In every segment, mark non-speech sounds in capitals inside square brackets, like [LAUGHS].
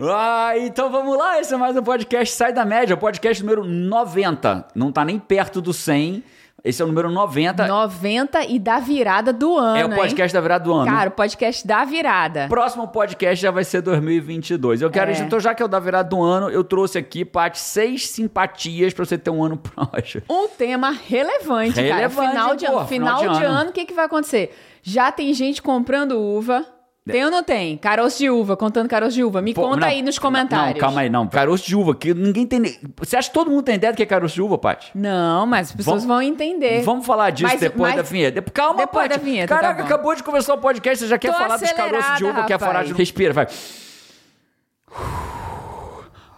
Ah, então vamos lá, esse é mais um podcast Sai da Média, podcast número 90. Não tá nem perto do 100. Esse é o número 90. 90 e da virada do ano. é o podcast hein? da virada do ano. Cara, o podcast da virada. Próximo podcast já vai ser 2022. Eu quero, É. então, já que é o da virada do ano, eu trouxe aqui, Paty, seis simpatias pra você ter um ano próximo. Um tema relevante, Relevante, cara. Final de, pô, ano. Final final de ano, o que, que vai acontecer? Já tem gente comprando uva. Tem ou não tem? Caroço de uva, contando caroço de uva. Me Pô, conta não, aí nos comentários. Não, calma aí, não. Caroço de uva, que ninguém tem. Você acha que todo mundo tem ideia do que é caroço de uva, Paty? Não, mas as pessoas Vamos- vão entender. Vamos falar disso Mas- depois mas- da vinheta. Calma, Depois Paty. da vinheta, tá Caraca, bom. acabou de começar o podcast, você já quer Tô falar dos caroços de uva, acelerada, quer falar de... rapaz. Respira, vai.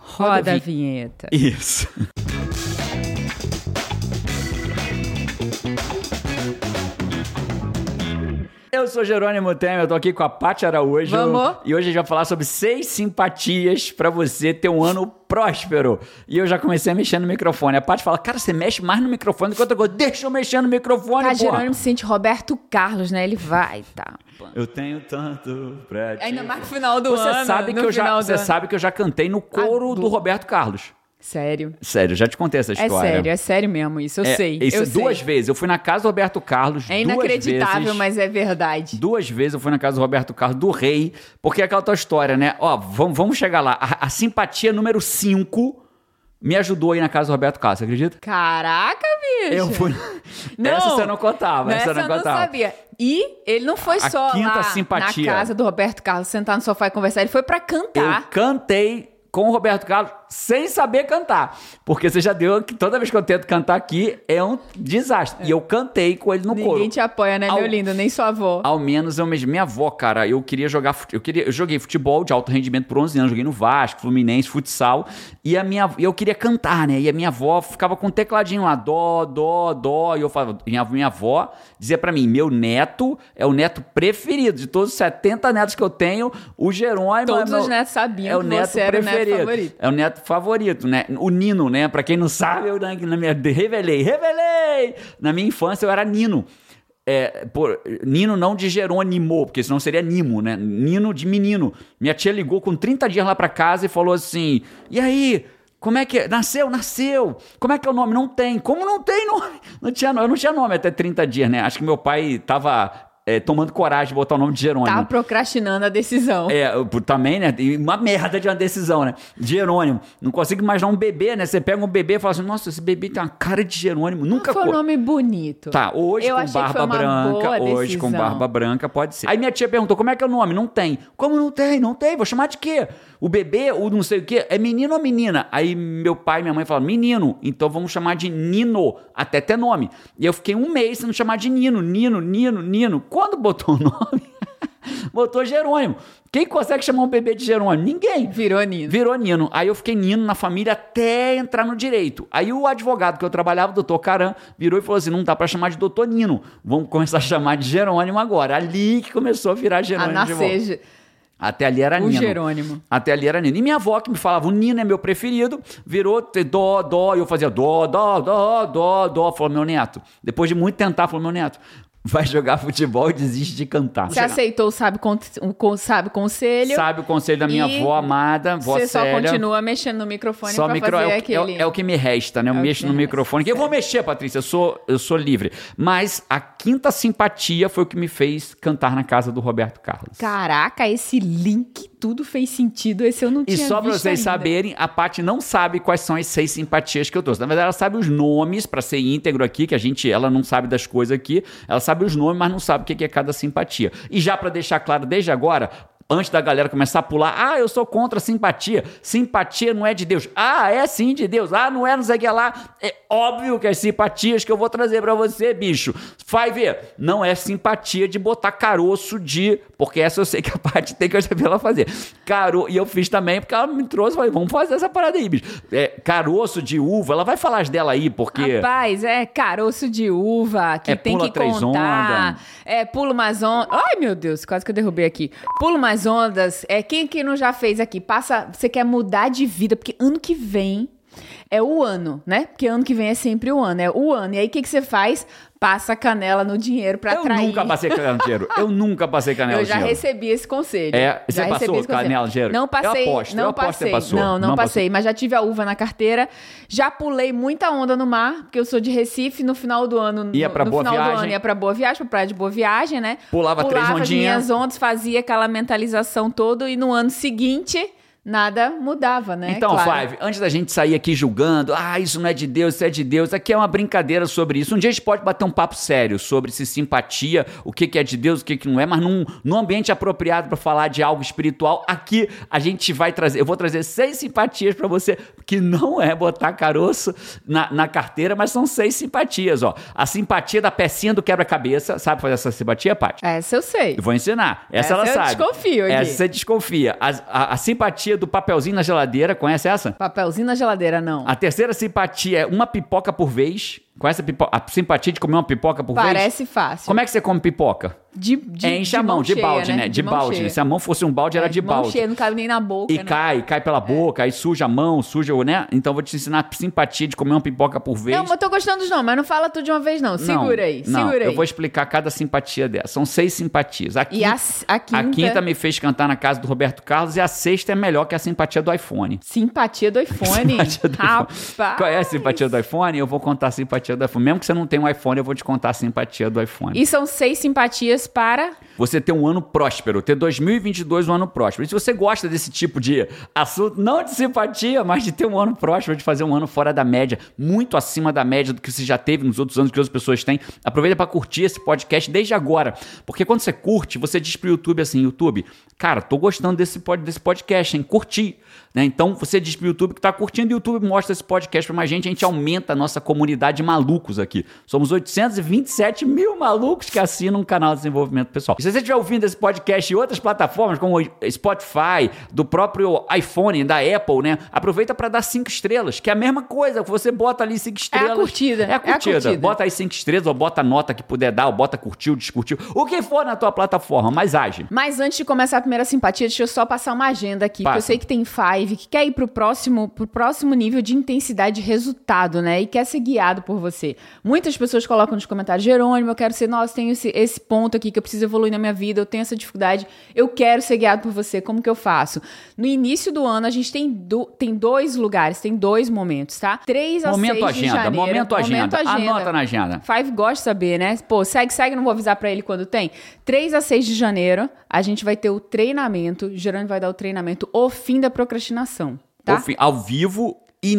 Roda a vi- vinheta. Isso. Eu sou Jerônimo Temer, eu tô aqui com a Paty Araújo. Vamos. E hoje a gente vai falar sobre seis simpatias pra você ter um ano próspero. E eu já comecei a mexer no microfone. A Paty fala, cara, você mexe mais no microfone do que outra coisa. Deixa eu mexer no microfone, Cara, porra. Jerônimo se sente Roberto Carlos, né? Ele vai, tá. Eu tenho tanto pra te... Ainda mais no final do Você ano. sabe que eu já, você ano. sabe que eu já cantei no coro Ah, do do- Roberto Carlos. Sério. Sério, já te contei essa É história. sério, é sério mesmo isso. Eu É, sei. Isso, eu duas sei. vezes. Eu fui na casa do Roberto Carlos. É inacreditável, duas vezes, mas é verdade. Duas vezes eu fui na casa do Roberto Carlos, do rei, porque é aquela tua história, né? Ó, vamos, vamos chegar lá. A, a simpatia número 5 me ajudou aí na casa do Roberto Carlos, você acredita? Caraca, bicho. Eu fui. [LAUGHS] Não, essa você não contava, essa, Essa eu não eu não contava. sabia. E ele não foi A só quinta lá simpatia. na casa do Roberto Carlos sentar no sofá e conversar. Ele foi pra Eu cantar. cantei com o Roberto Carlos sem saber cantar. Porque você já deu que toda vez que eu tento cantar aqui é um desastre. E eu cantei com ele no Ninguém coro. te apoia, né, Ao- meu lindo? Nem sua avó. Ao menos eu mesmo. Minha avó, cara, eu queria jogar. Eu, queria, eu joguei futebol de alto rendimento por 11 anos. Joguei no Vasco, Fluminense, futsal. E a minha, eu queria cantar, né? E a minha avó ficava com um tecladinho lá, dó, dó, dó. E eu falava, minha, minha avó dizia pra mim: meu neto é o neto preferido. De todos os 70 netos que eu tenho, o Jerônimo. Todos é meu- os netos sabiam é o que neto você era o neto preferido. favorito. É o neto favorito, né? O Nino, né? Pra quem não sabe, eu na, na minha. Revelei, revelei! Na minha infância eu era Nino. É, por, Nino não de Jerônimo, porque senão seria Nimo, né? Nino de menino. Minha tia ligou com 30 dias lá pra casa e falou assim: E aí? Como é que é? Nasceu, nasceu. Como é que é o nome? Não tem. Como não tem nome? Não tinha, eu não tinha nome até 30 dias, né? Acho que meu pai tava é, tomando coragem de botar o nome de Jerônimo. Tava procrastinando a decisão. É, também, né? Uma merda de uma decisão, né? Jerônimo. Não consigo imaginar um bebê, né? Você pega um bebê e fala assim: nossa, esse bebê tem uma cara de Jerônimo. Nunca Foi um nome bonito. Tá, hoje Eu com barba branca, hoje com barba branca pode ser. Aí minha tia perguntou: como é que é o nome? Não tem. Como não tem? Não tem. Vou chamar de quê? O bebê, o não sei o quê, é menino ou menina? Aí meu pai e minha mãe falaram: menino, então vamos chamar de Nino, até ter nome. E eu fiquei um mês sendo chamar de Nino, Nino, Nino, Nino. Quando botou o nome, [LAUGHS] botou Jerônimo. Quem consegue chamar um bebê de Jerônimo? Ninguém. Virou Nino. Virou Nino. Aí eu fiquei Nino na família até entrar no direito. Aí o advogado que eu trabalhava, o doutor Caran, virou e falou assim: não dá pra chamar de doutor Nino. Vamos começar a chamar de Jerônimo agora. Ali que começou a virar a Jerônimo. volta. nascer Até ali era o Nino. Jerônimo. Até ali era Nino. E minha avó que me falava, o Nino é meu preferido, virou dó, dó, e eu fazia dó, dó, dó, dó, dó. Falou, meu neto. Depois de muito tentar, falou, meu neto, vai jogar futebol e desiste de cantar. Você aceitou o sabe, con o sabe conselho. Sabe o conselho da minha avó amada, vó Você só continua mexendo no microfone Só pra micro, fazer é, o, é, aquele... é o que me resta, né? Eu É mexo no microfone. resta, Eu vou mexer, Patrícia, eu sou, eu sou livre. Mas a quinta simpatia foi o que me fez cantar na casa do Roberto Carlos. Caraca, esse link tudo fez sentido. Esse eu não E tinha só pra visto vocês ainda. saberem, a Paty não sabe quais são as seis simpatias que eu trouxe. Na verdade, ela sabe os nomes, pra ser íntegro aqui, que a gente, ela não sabe das coisas aqui. Ela sabe os nomes, mas não sabe o que que é cada simpatia. E já pra deixar claro desde agora, antes da galera começar a pular, ah, eu sou contra a simpatia. Simpatia não é de Deus. Ah, é sim de Deus. Ah, não é, não sei o que lá. É óbvio que as simpatias que eu vou trazer pra você, bicho. Vai ver. Não é simpatia de botar caroço de. Porque essa eu sei que a parte tem que eu já vi ela fazer. Caro... E eu fiz também, porque ela me trouxe. Falei, vamos fazer essa parada aí, bicho. É, caroço de uva. Ela vai falar as dela aí, porque. Rapaz, é caroço de uva que É tem que contar. onda. É pula umas ondas. Ai, meu Deus, quase que eu derrubei aqui. Pula umas ondas. É quem que não já fez aqui? Passa, você quer mudar de vida, porque ano que vem É o ano, né? Porque ano que vem é sempre o ano, é o ano. E aí o que, que você faz? Passa canela no dinheiro pra Eu atrair. nunca passei canela no dinheiro. Eu [LAUGHS] nunca passei canela Eu no já dinheiro. recebi esse conselho. É, você já passou canela, dinheiro? Não Eu passei, aposto, não eu aposto passei. passou. Não, não, Não passei, mas já tive a uva na carteira. Já pulei muita onda no mar, porque eu sou de Recife, no final do ano, Ia no, pra no Boa final do Viagem. ano ia pra Boa Viagem, pra praia de Boa Viagem, né? Pulava três as ondinhas. minhas ondas, fazia aquela mentalização toda e no ano seguinte nada mudava, né? Então, Claro. Five, antes da gente sair aqui julgando, ah, isso não é de Deus, isso é de Deus, aqui é uma brincadeira sobre isso. Um dia a gente pode bater um papo sério sobre se simpatia, o que, que é de Deus, o que, que não é, mas num, num ambiente apropriado para falar de algo espiritual. Aqui a gente vai trazer, eu vou trazer seis simpatias para você, que não é botar caroço na, na carteira, mas são seis simpatias, ó. A simpatia da pecinha do quebra-cabeça, sabe fazer essa simpatia, Paty? Essa eu sei. Eu vou ensinar. Essa, Essa ela eu sabe. desconfio aqui. Essa você desconfia. A, a- a simpatia do papelzinho na geladeira, conhece essa? Papelzinho na geladeira, não. A terceira simpatia é uma pipoca por vez. Conhece a, pipo- a simpatia de comer uma pipoca por vez? Parece fácil. Como é que você come pipoca? De, de, Enche a mão, de cheia, balde, né? De, mão balde. né? Se a mão fosse um balde, era É, de mão balde. cheia, não cabe nem na boca, E né? cai, cai pela boca, aí suja a mão, suja o, né? Então vou te ensinar simpatia de comer uma pipoca por vez. Não, mas eu tô gostando dos nomes, mas não fala tudo de uma vez, não. Segura aí, não, segura aí. Eu vou explicar cada simpatia dessa. São seis simpatias. A E quinta, a, a quinta, a quinta me fez cantar na casa do Roberto Carlos e a sexta é melhor que a simpatia do iPhone. Simpatia do [LAUGHS] iPhone. Simpatia do. Rapaz. Qual é a simpatia do iPhone? Eu vou contar a simpatia do iPhone. Mesmo que você não tenha um iPhone, eu vou te contar a simpatia do iPhone. E são seis simpatias para. Você ter um ano próspero, ter 2022 um ano próspero. E se você gosta desse tipo de assunto, não de simpatia, mas de ter um ano próspero, de fazer um ano fora da média, muito acima da média do que você já teve nos outros anos que outras pessoas têm, aproveita para curtir esse podcast desde agora. Porque quando você curte, você diz pro YouTube assim, YouTube, cara, tô gostando desse, desse podcast, hein? Curti. Né? Então você diz pro YouTube que tá curtindo e o YouTube mostra esse podcast pra mais gente, a gente aumenta a nossa comunidade de malucos aqui. Somos 827 mil malucos que assinam um canal de desenvolvimento pessoal. Se você estiver ouvindo esse podcast em outras plataformas, como Spotify, do próprio iPhone, da Apple, né? Aproveita para dar cinco estrelas, que é a mesma coisa. Você bota ali cinco estrelas. curtida, É a é a curtida. curtida. Bota aí cinco estrelas, ou bota a nota que puder dar, ou bota curtiu, descurtiu. O que for na tua plataforma, mas age. Mas antes de começar a primeira simpatia, deixa eu só passar uma agenda aqui. Que eu sei que tem Five, que quer ir pro próximo, pro próximo nível de intensidade de resultado, né? E quer ser guiado por você. Muitas pessoas colocam nos comentários, Jerônimo, eu quero ser, nossa, tenho esse, esse ponto aqui que eu preciso evoluir na minha vida, eu tenho essa dificuldade, eu quero ser guiado por você, como que eu faço? No início do ano, a gente tem, do, tem dois lugares, tem dois momentos, tá? 3 a Momento 6 de agenda, janeiro. momento agenda. Anota na agenda. Five gosta de saber, né? Pô, segue, segue, não vou avisar pra ele quando tem. 3 a 6 de janeiro, a gente vai ter o treinamento, o Gerônimo vai dar o treinamento, o fim da procrastinação, tá? Ao, fim- ao vivo,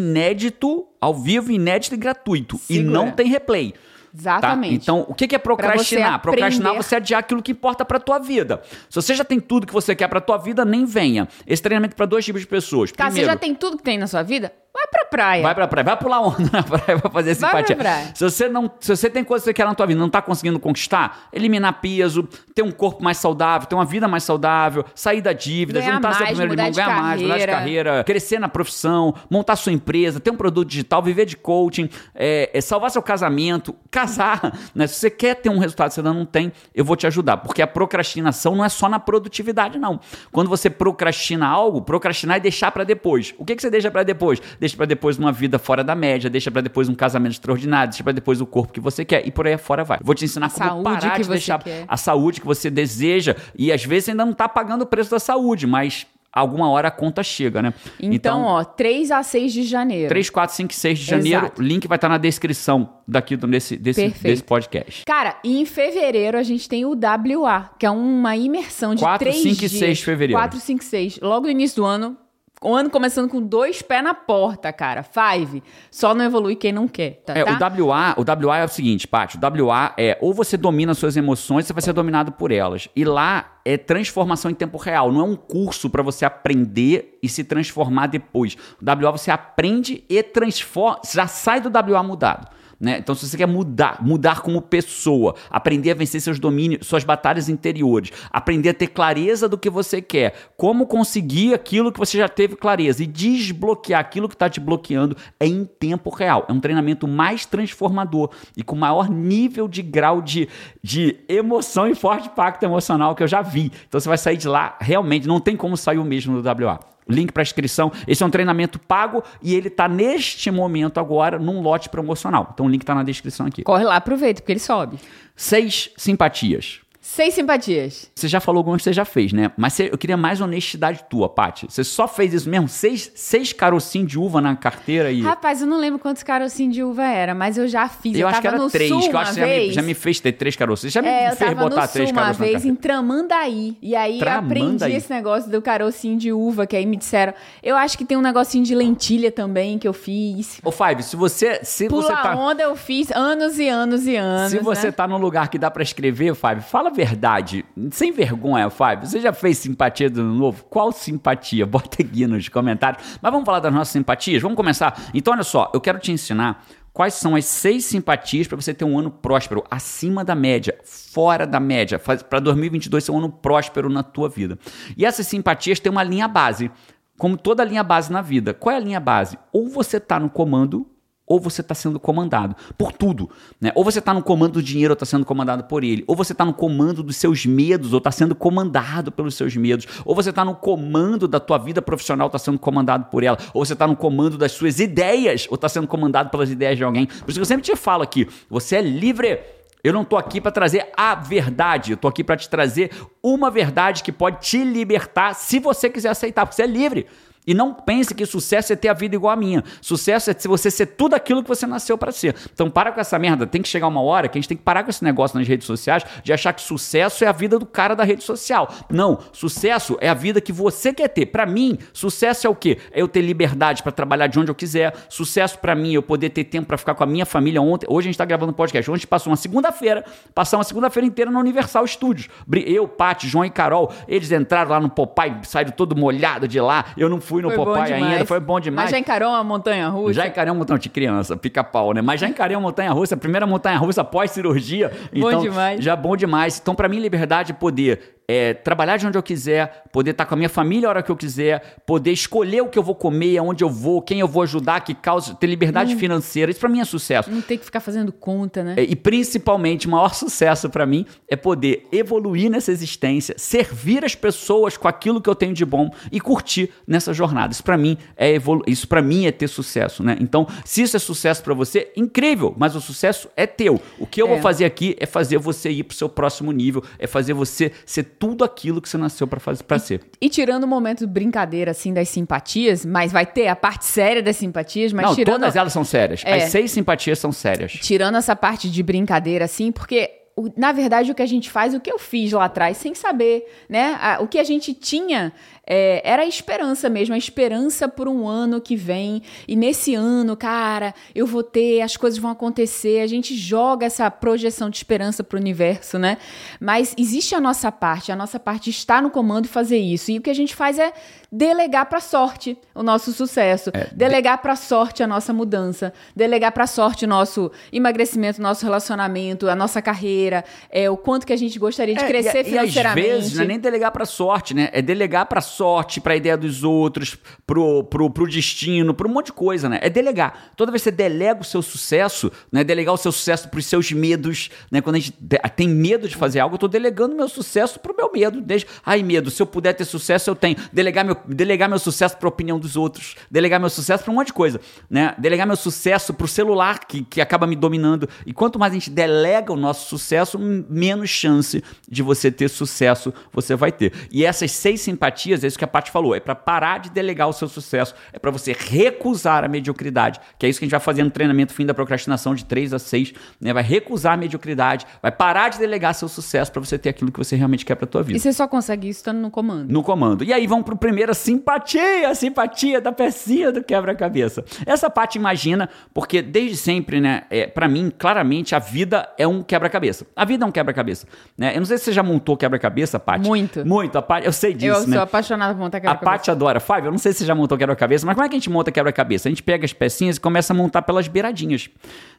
inédito, ao vivo, inédito e gratuito. E Segura. não tem replay. Tá? Exatamente. Então, o que é procrastinar? você Procrastinar aprender- você adiar aquilo que importa pra tua vida. Se você já tem tudo que você quer pra tua vida, nem venha. Esse treinamento é pra dois tipos de pessoas. Tá, você Primeiro, já tem tudo que tem na sua vida? Vai pra praia. Vai pra praia, vai pular onda [LAUGHS] na praia, vai fazer Vai simpatia. pra praia. Se você não, se você tem coisa que você quer na tua vida, e não tá conseguindo conquistar, eliminar peso, ter um corpo mais saudável, ter uma vida mais saudável, sair da dívida, Ganhar juntar seu mais, primeiro mudar irmão, de ganhar mais, mudar de carreira. crescer na profissão, montar sua empresa, ter um produto digital, viver de coaching, é, é, salvar seu casamento, [LAUGHS] casar, né? Se você quer ter um resultado que você ainda não tem, eu vou te ajudar, porque a procrastinação não é só na produtividade, não. Quando você procrastina algo, procrastinar é deixar pra depois. O que, que você deixa pra depois? Deixa pra depois uma vida fora da média, deixa pra depois um casamento extraordinário, deixa pra depois o corpo que você quer e por aí fora vai. Vou te ensinar A como parar de deixar quer. a saúde que você deseja e às vezes ainda não tá pagando o preço da saúde, mas alguma hora a conta chega, né? Então, ó, 3 a 6 de janeiro. 3, 4, 5, 6 de janeiro. Exato. O link vai estar na descrição daqui do, desse, desse, desse podcast. Cara, e em fevereiro a gente tem o WA, que é uma imersão de 4, 3 5 e dias. 6 de fevereiro. 4, 5 6. Logo no início do ano. O ano começando com dois pés na porta, cara. Five. Só não evolui quem não quer, tá? É, tá? o WA, o WA é o seguinte, Paty, o WA é ou você domina suas emoções, você vai ser dominado por elas. E lá é transformação em tempo real, não é um curso para você aprender e se transformar depois. O WA você aprende e transforma, já sai do WA mudado. Né? Então, se você quer mudar, mudar como pessoa, aprender a vencer seus domínios, suas batalhas interiores, aprender a ter clareza do que você quer, como conseguir aquilo que você já teve clareza e desbloquear aquilo que está te bloqueando é em tempo real. É um treinamento mais transformador e com maior nível de grau de, de emoção e forte impacto emocional que eu já vi. Então, você vai sair de lá realmente, não tem como sair o mesmo do WA. Link para inscrição. Esse é um treinamento pago e ele tá neste momento agora num lote promocional. Então o link tá na descrição aqui. Corre lá, aproveita, porque ele sobe. Seis simpatias. Seis simpatias. Você já falou algumas que você já fez, né? Mas você- eu queria mais honestidade tua, Paty. Você só fez isso mesmo? Seis, seis carocinhos de uva na carteira e. Rapaz, eu não lembro quantos carocinhos de uva era, mas eu já fiz. eu acho que era três, que eu uma acho que já me, já me fez ter três. Você já me É, eu fez botar três sul uma caroços na vez em Tramandaí. E aí Tramandaí. aprendi esse negócio do carocinho de uva, que aí me disseram. Eu acho que tem um negocinho de lentilha também que eu fiz. Ô, Five, se você. Se Pula você tá. onda eu fiz anos e anos e anos. Se você né? tá num lugar que dá pra escrever, Fábio, fala verdade. Sem vergonha, Fábio. Você já fez simpatia do ano novo? Qual simpatia? [LAUGHS] Bota aqui nos comentários. Mas vamos falar das nossas simpatias? Vamos começar? Então, olha só, eu quero te ensinar quais são as seis simpatias para você ter um ano próspero, acima da média, fora da média, para 2022 ser um ano próspero na tua vida. E essas simpatias têm uma linha base, como toda linha base na vida. Qual é a linha base? Ou você tá no comando ou você está sendo comandado por tudo. Né? Ou você está no comando do dinheiro ou está sendo comandado por ele. Ou você está no comando dos seus medos ou está sendo comandado pelos seus medos. Ou você está no comando da tua vida profissional está sendo comandado por ela. Ou você está no comando das suas ideias ou está sendo comandado pelas ideias de alguém. Por isso que eu sempre te falo aqui, você é livre eu não tô aqui para trazer a verdade, eu tô aqui para te trazer uma verdade que pode te libertar se você quiser aceitar, porque você é livre. E não pense que sucesso é ter a vida igual a minha. Sucesso é você ser tudo aquilo que você nasceu para ser. Então para com essa merda. Tem que chegar uma hora que a gente tem que parar com esse negócio nas redes sociais de achar que sucesso é a vida do cara da rede social. Não, sucesso é a vida que você quer ter. Para mim, sucesso é o quê? É eu ter liberdade para trabalhar de onde eu quiser. Sucesso para mim é eu poder ter tempo para ficar com a minha família ontem. Hoje a gente tá gravando um podcast. Ontem passou uma segunda-feira, passar uma segunda-feira inteira na Universal Studios. Eu, Paty, João e Carol, eles entraram lá no Popeye, saíram todo molhado de lá. Eu não fui no Foi bom Popeye ainda, foi bom demais. Mas já encarou uma montanha russa? Já encarei uma montanha de criança, pica-pau, né? Mas já encarei uma montanha russa, a primeira montanha russa após cirurgia. Bom então, demais. Já bom demais. Então, pra mim, liberdade é poder é, trabalhar de onde eu quiser, poder estar com a minha família a hora que eu quiser, poder escolher o que eu vou comer, aonde eu vou, quem eu vou ajudar, que causa, ter liberdade Hum. financeira. Isso pra mim é sucesso. Não tem que ficar fazendo conta, né? É, E principalmente, o maior sucesso pra mim é poder evoluir nessa existência, servir as pessoas com aquilo que eu tenho de bom e curtir nessa jornada. Isso pra mim é evolu isso para mim é ter sucesso, né? Então, se isso é sucesso pra você, incrível, mas o sucesso é teu. O que eu É. vou fazer aqui é fazer você ir pro seu próximo nível, é fazer você ser tudo aquilo que você nasceu pra fazer para ser. E tirando o momento de brincadeira, assim, das simpatias, mas vai ter a parte séria das simpatias, mas Não, tirando... todas elas são sérias. É. As seis simpatias são sérias. tirando essa parte de brincadeira, assim, porque na verdade o que a gente faz, o que eu fiz lá atrás, sem saber, né? O que a gente tinha é, era a esperança mesmo, a esperança por um ano que vem. E nesse ano, cara, eu vou ter, as coisas vão acontecer. A gente joga essa projeção de esperança pro universo, né? Mas existe a nossa parte, a nossa parte está no comando e fazer isso. E o que a gente faz é delegar pra sorte o nosso sucesso, delegar pra sorte a nossa mudança, delegar pra sorte o nosso emagrecimento, nosso relacionamento, a nossa carreira, é, o quanto que a gente gostaria de É, crescer e, financeiramente. E às vezes não é nem delegar pra sorte, né? É delegar pra sorte, pra ideia dos outros, pro, pro, pro destino, pra um monte de coisa, né? É delegar. Toda vez que você delega o seu sucesso, né? Delegar o seu sucesso pros seus medos, né? Quando a gente de- tem medo de fazer algo, eu tô delegando meu sucesso pro meu medo. Desde, ai, medo, se eu puder ter sucesso, eu tenho. Delegar meu, delegar meu sucesso pra opinião dos outros. Delegar meu sucesso pra um monte de coisa, né? Delegar meu sucesso pro celular, que, que acaba me dominando. E quanto mais a gente delega o nosso sucesso, menos chance de você ter sucesso você vai ter. E essas seis simpatias, é isso que a Paty falou, é pra parar de delegar o seu sucesso, é pra você recusar a mediocridade, que é isso que a gente vai fazer no treinamento fim da procrastinação de 3 a 6, né? Vai recusar a mediocridade, vai parar de delegar seu sucesso pra você ter aquilo que você realmente quer pra tua vida E você só consegue isso estando no comando. no comando. E aí vamos pro primeiro simpatia, simpatia da pecinha do quebra-cabeça. Essa parte imagina, porque desde sempre, né, é, para mim, claramente, a vida é um quebra-cabeça. A vida é um quebra-cabeça, né? Eu não sei se você já montou quebra-cabeça, Paty. Muito. Muito, a Paty, eu sei disso, eu né? sou apaixonada por montar A quebra-cabeça. Paty adora. Fábio, eu não sei se você já montou quebra-cabeça, mas como é que a gente monta quebra-cabeça? A gente pega as pecinhas e começa a montar pelas beiradinhas,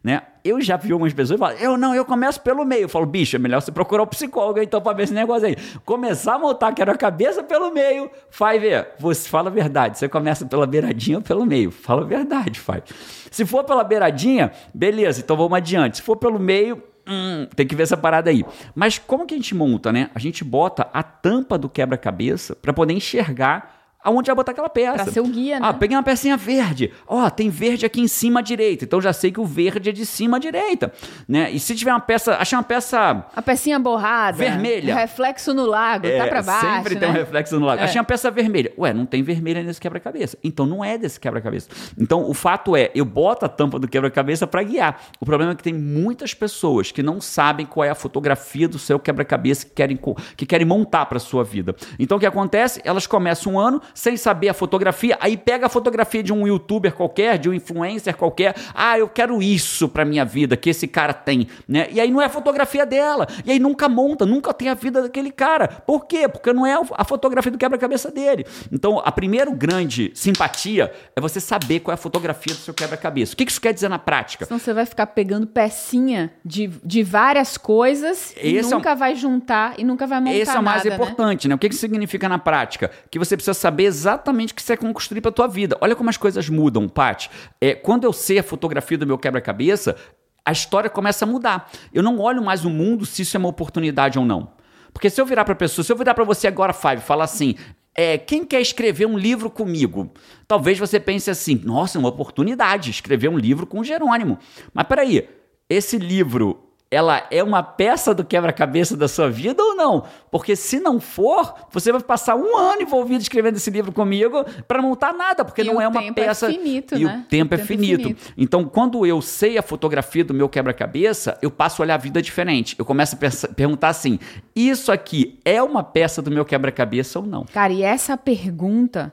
né? Eu já vi algumas pessoas e falam, eu não, eu começo pelo meio. Eu falo, bicho, é melhor você procurar um psicólogo então pra ver esse negócio aí. Começar a montar quebra-cabeça pelo meio, ver. Você fala a verdade. Você começa pela beiradinha ou pelo meio? Fala a verdade, Fábio. Se for pela beiradinha, beleza, então vamos adiante. Se for pelo meio, Hum, tem que ver essa parada aí. Mas como que a gente monta, né? A gente bota a tampa do quebra-cabeça para poder enxergar aonde vai botar aquela peça. Pra ser o guia, né? Ah, peguei uma pecinha verde. Ó, tem verde aqui em cima à direita. Então já sei que o verde é de cima à direita, né? E se tiver uma peça, achei uma peça A pecinha borrada. Vermelha. o Reflexo no lago, tá pra baixo. Sempre né? tem um reflexo no lago. É. Achei uma peça vermelha. Ué, não tem vermelha nesse quebra-cabeça. Então não é desse quebra-cabeça. Então o fato é, eu boto a tampa do quebra-cabeça para guiar. O problema é que tem muitas pessoas que não sabem qual é a fotografia do seu quebra-cabeça que querem, que querem montar para sua vida. Então o que acontece? Elas começam um ano sem saber a fotografia, aí pega a fotografia de um youtuber qualquer, de um influencer qualquer. Ah, eu quero isso para minha vida que esse cara tem, né? E aí não é a fotografia dela. E aí nunca monta, nunca tem a vida daquele cara. Por quê? Porque não é a fotografia do quebra-cabeça dele. Então, a primeira grande simpatia é você saber qual é a fotografia do seu quebra-cabeça. O que isso quer dizer na prática? Senão você vai ficar pegando pecinha de, de várias coisas e Esse é nunca vai juntar e nunca vai montar Esse é o mais nada, né? importante, né? O que, que isso significa na prática? Que você precisa saber exatamente o que você quer construir para tua vida. Olha como as coisas mudam, Paty. É, quando eu sei a fotografia do meu quebra-cabeça, a história começa a mudar. Eu não olho mais o mundo se isso é uma oportunidade ou não. Porque se eu virar para pessoa, se eu virar para você agora, Five, falar assim, é, quem quer escrever um livro comigo? Talvez você pense assim, nossa, é uma oportunidade escrever um livro com Jerônimo. Mas peraí, esse livro ela é uma peça do quebra-cabeça da sua vida ou não? Porque se não for, você vai passar um ano envolvido escrevendo esse livro comigo para montar nada, porque E não é uma tempo é peça. finito, e né? o tempo, O é, tempo é finito. finito. Então, quando eu sei a fotografia do meu quebra-cabeça, eu passo a olhar a vida diferente. Eu começo a pensa- perguntar assim: isso aqui é uma peça do meu quebra-cabeça ou não? Cara, e essa pergunta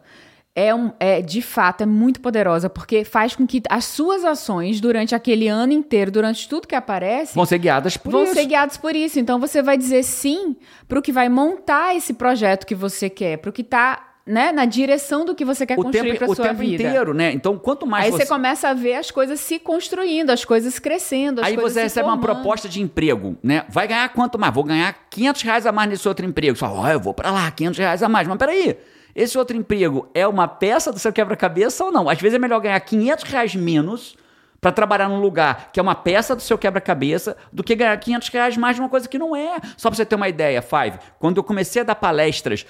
é, um, é de fato é muito poderosa, porque faz com que as suas ações durante aquele ano inteiro, durante tudo que aparece, Vão ser guiadas por vão isso. ser guiados por isso. Então você vai dizer sim para o que vai montar esse projeto que você quer, para o que está né, na direção do que você quer o construir tempo, para o sua tempo vida. inteiro, né? Então, quanto mais Aí você começa a ver as coisas se construindo, as coisas crescendo, as Aí coisas você recebe uma formando. proposta de emprego, né? Vai ganhar quanto mais? Vou ganhar 500 reais a mais nesse outro emprego. Você fala, ó, eu vou pra lá, 500 reais a mais. Mas peraí, esse outro emprego é uma peça do seu quebra-cabeça ou não? Às vezes é melhor ganhar 500 reais menos para trabalhar num lugar que é uma peça do seu quebra-cabeça do que ganhar 500 reais mais de uma coisa que não é. Só pra você ter uma ideia, Five, quando eu comecei a dar palestras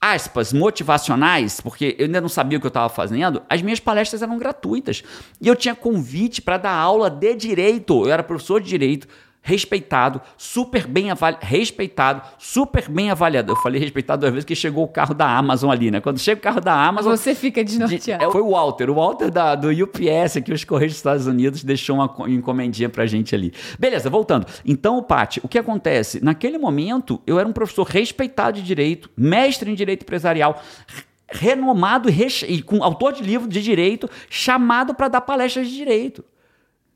aspas, motivacionais, porque eu ainda não sabia o que eu estava fazendo, as minhas palestras eram gratuitas. E eu tinha convite para dar aula de direito. Eu era professor de direito, respeitado, super bem avaliado, respeitado, super bem avaliado. Eu falei respeitado duas vezes que chegou o carro da Amazon ali, né? Quando chega o carro da Amazon, Você fica de- desnorteado. é, foi o Walter, o Walter da, do UPS, aqui os Correios dos Estados Unidos, deixou uma co- encomendinha pra gente ali. Beleza, voltando. Então, Paty, o que acontece? Naquele momento, eu era um professor respeitado de direito, mestre em direito empresarial, re- renomado e, e com autor de livro de direito, chamado para dar palestras de direito.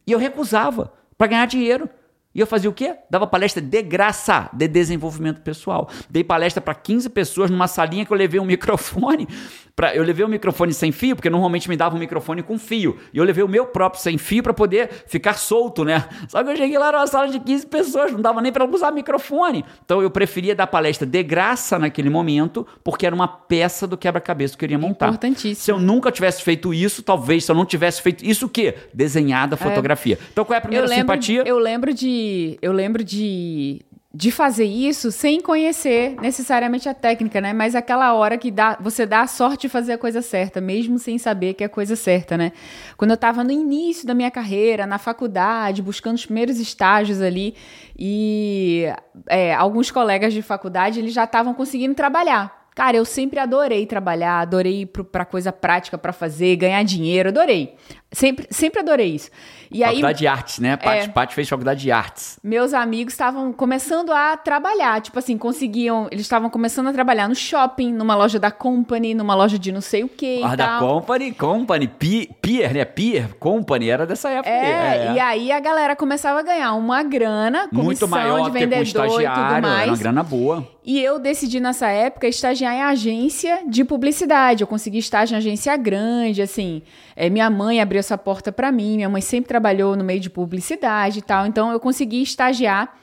E eu recusava para ganhar dinheiro. E eu fazia o quê? Dava palestra de graça de desenvolvimento pessoal. Dei palestra para 15 pessoas numa salinha que eu levei um [LAUGHS] microfone. Pra, eu levei um microfone sem fio, porque normalmente me dava um microfone com fio. E eu levei o meu próprio sem fio para poder ficar solto, né? Só que eu cheguei lá numa sala de 15 pessoas, não dava nem para usar microfone. Então eu preferia dar palestra de graça naquele momento, porque era uma peça do quebra-cabeça que eu queria montar. Importantíssimo. Se eu nunca tivesse feito isso, talvez se eu não tivesse feito isso o quê? Desenhada a fotografia. Então qual é a primeira eu lembro, simpatia? Eu lembro de. Eu lembro de. De fazer isso sem conhecer necessariamente a técnica, né? Mas aquela hora que dá, você dá a sorte de fazer a coisa certa, mesmo sem saber que é a coisa certa, né? Quando eu estava no início da minha carreira, na faculdade, buscando os primeiros estágios ali, e é, alguns colegas de faculdade eles já estavam conseguindo trabalhar. Cara, eu sempre adorei trabalhar, adorei ir pra coisa prática pra fazer, ganhar dinheiro, adorei. Sempre, sempre adorei isso. E aí, faculdade de artes, né? Paty, É. Paty fez faculdade de artes. meus amigos estavam começando a trabalhar, tipo assim, conseguiam, eles estavam começando a trabalhar no shopping, numa loja da Company, numa loja de não sei o que Ah, da tal. Company, Company, Pi- Pier, né? Pier, Company, era dessa época. É, aí, e aí a galera começava a ganhar uma grana, comissão Muito maior de vendedor e tudo era uma mais. grana boa. E eu decidi nessa época estagiar em agência de publicidade. Eu consegui estágio em agência grande, assim. É, minha mãe abriu essa porta pra mim. Minha mãe sempre trabalhou no meio de publicidade e tal. Então eu consegui estagiar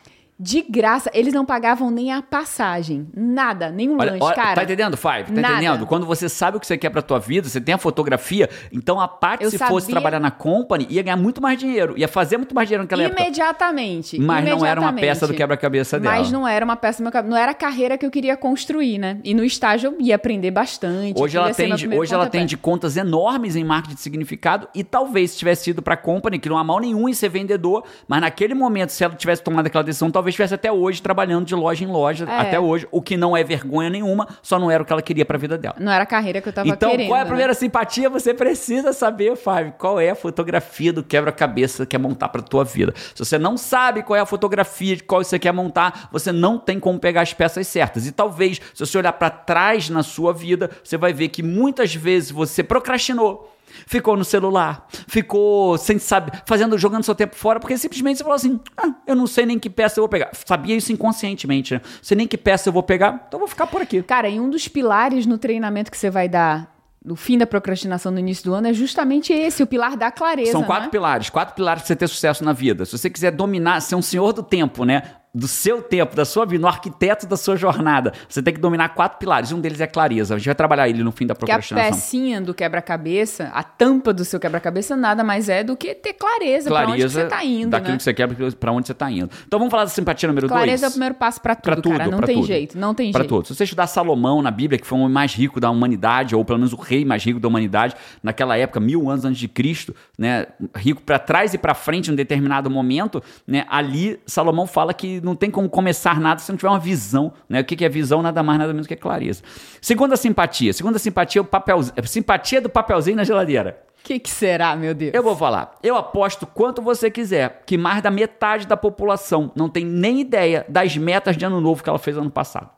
De graça, eles não pagavam nem a passagem. Nada, nem um Olha, lanche, olha, cara. tá entendendo, Five? Tá nada. entendendo? Quando você sabe o que você quer pra tua vida, você tem a fotografia, então a parte, se fosse sabia- trabalhar na company, ia ganhar muito mais dinheiro, ia fazer muito mais dinheiro naquela época. Imediatamente. Mas não era uma imediatamente. peça do quebra-cabeça dela. Mas não era uma peça do meu cabelo. Não era a carreira que eu queria construir, né? E no estágio eu ia aprender bastante. Hoje ela atende, hoje ela atende contas enormes em marketing de significado e talvez se tivesse ido pra company, que não há mal nenhum em ser vendedor, mas naquele momento, se ela tivesse tomado aquela decisão, talvez estivesse até hoje trabalhando de loja em loja, É. até hoje, o que não é vergonha nenhuma, só não era o que ela queria pra vida dela. Não era a carreira que eu tava Então, querendo. qual é a né? primeira simpatia? Você precisa saber, Fábio, qual é a fotografia do quebra-cabeça que quer montar pra tua vida. Se você não sabe qual é a fotografia de qual você quer montar, você não tem como pegar as peças certas. E talvez, se você olhar pra trás na sua vida, você vai ver que muitas vezes você procrastinou. Ficou no celular, ficou sem saber, fazendo, jogando seu tempo fora, porque simplesmente você falou assim: ah, eu não sei nem que peça eu vou pegar. Sabia isso inconscientemente, né? Sei nem que peça eu vou pegar, então eu vou ficar por aqui. Cara, e um dos pilares no treinamento que você vai dar no fim da procrastinação no início do ano é justamente esse, o pilar da clareza. São quatro né? pilares, quatro pilares para você ter sucesso na vida. Se você quiser dominar, ser um senhor do tempo, né? Do seu tempo, da sua vida, um arquiteto da sua jornada, você tem que dominar quatro pilares. Um deles é clareza. A gente vai trabalhar ele no fim da Que a procrastinação. pecinha do quebra-cabeça, a tampa do seu quebra-cabeça, nada mais é do que ter clareza, pra onde que você tá indo, daquilo né? que você quer, para onde você tá indo. Então vamos falar da simpatia número Clareza é o dois. primeiro passo pra tudo, Pra tudo, cara. Não tem tudo. jeito, não tem Pra jeito. todos. Se você estudar Salomão na Bíblia, que foi o homem mais rico da humanidade, ou pelo menos o rei mais rico da humanidade, naquela época, mil anos antes de Cristo, né, rico para trás e para frente em um determinado momento, né, ali Salomão fala que não tem como começar nada se não tiver uma visão. Né? O que que é visão? Nada mais, nada menos que clareza. Segunda simpatia. Segunda simpatia é o papelzinho. Simpatia do papelzinho na geladeira. O que, que será, meu Deus? Eu vou falar. Eu aposto quanto você quiser que mais da metade da população não tem nem ideia das metas de ano novo que ela fez ano passado.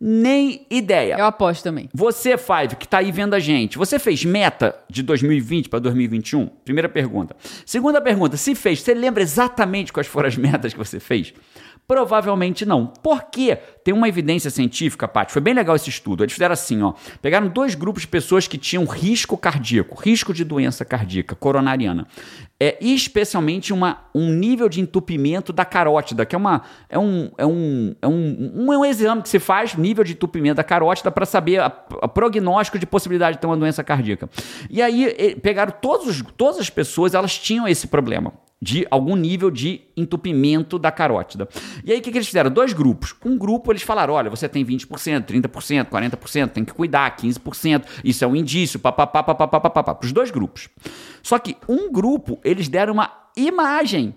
Nem ideia. Eu aposto também. Você, Five, que tá aí vendo a gente, você fez meta de 2020 para 2021? Primeira pergunta. Segunda pergunta, se fez, você lembra exatamente quais foram as metas que você fez? Provavelmente não. Por quê? Tem uma evidência científica, Paty. Foi bem legal esse estudo. Eles fizeram assim, ó. Pegaram dois grupos de pessoas que tinham risco cardíaco, risco de doença cardíaca coronariana. É, especialmente uma, um nível de entupimento da carótida, que é, uma, é, um, é, um, é um, um, é um exame que se faz, nível de entupimento da carótida, para saber a, a prognóstico de possibilidade de ter uma doença cardíaca. E aí pegaram todos, os- todas as pessoas, elas tinham esse problema de algum nível de entupimento da carótida. E aí o que, que eles fizeram? Dois grupos. Um grupo eles falaram: olha, você tem 20%, 30%, 40%, tem que cuidar, 15%, isso é um indício, papapá, papapá, papapá. Para os dois grupos. Só que um grupo, eles deram uma imagem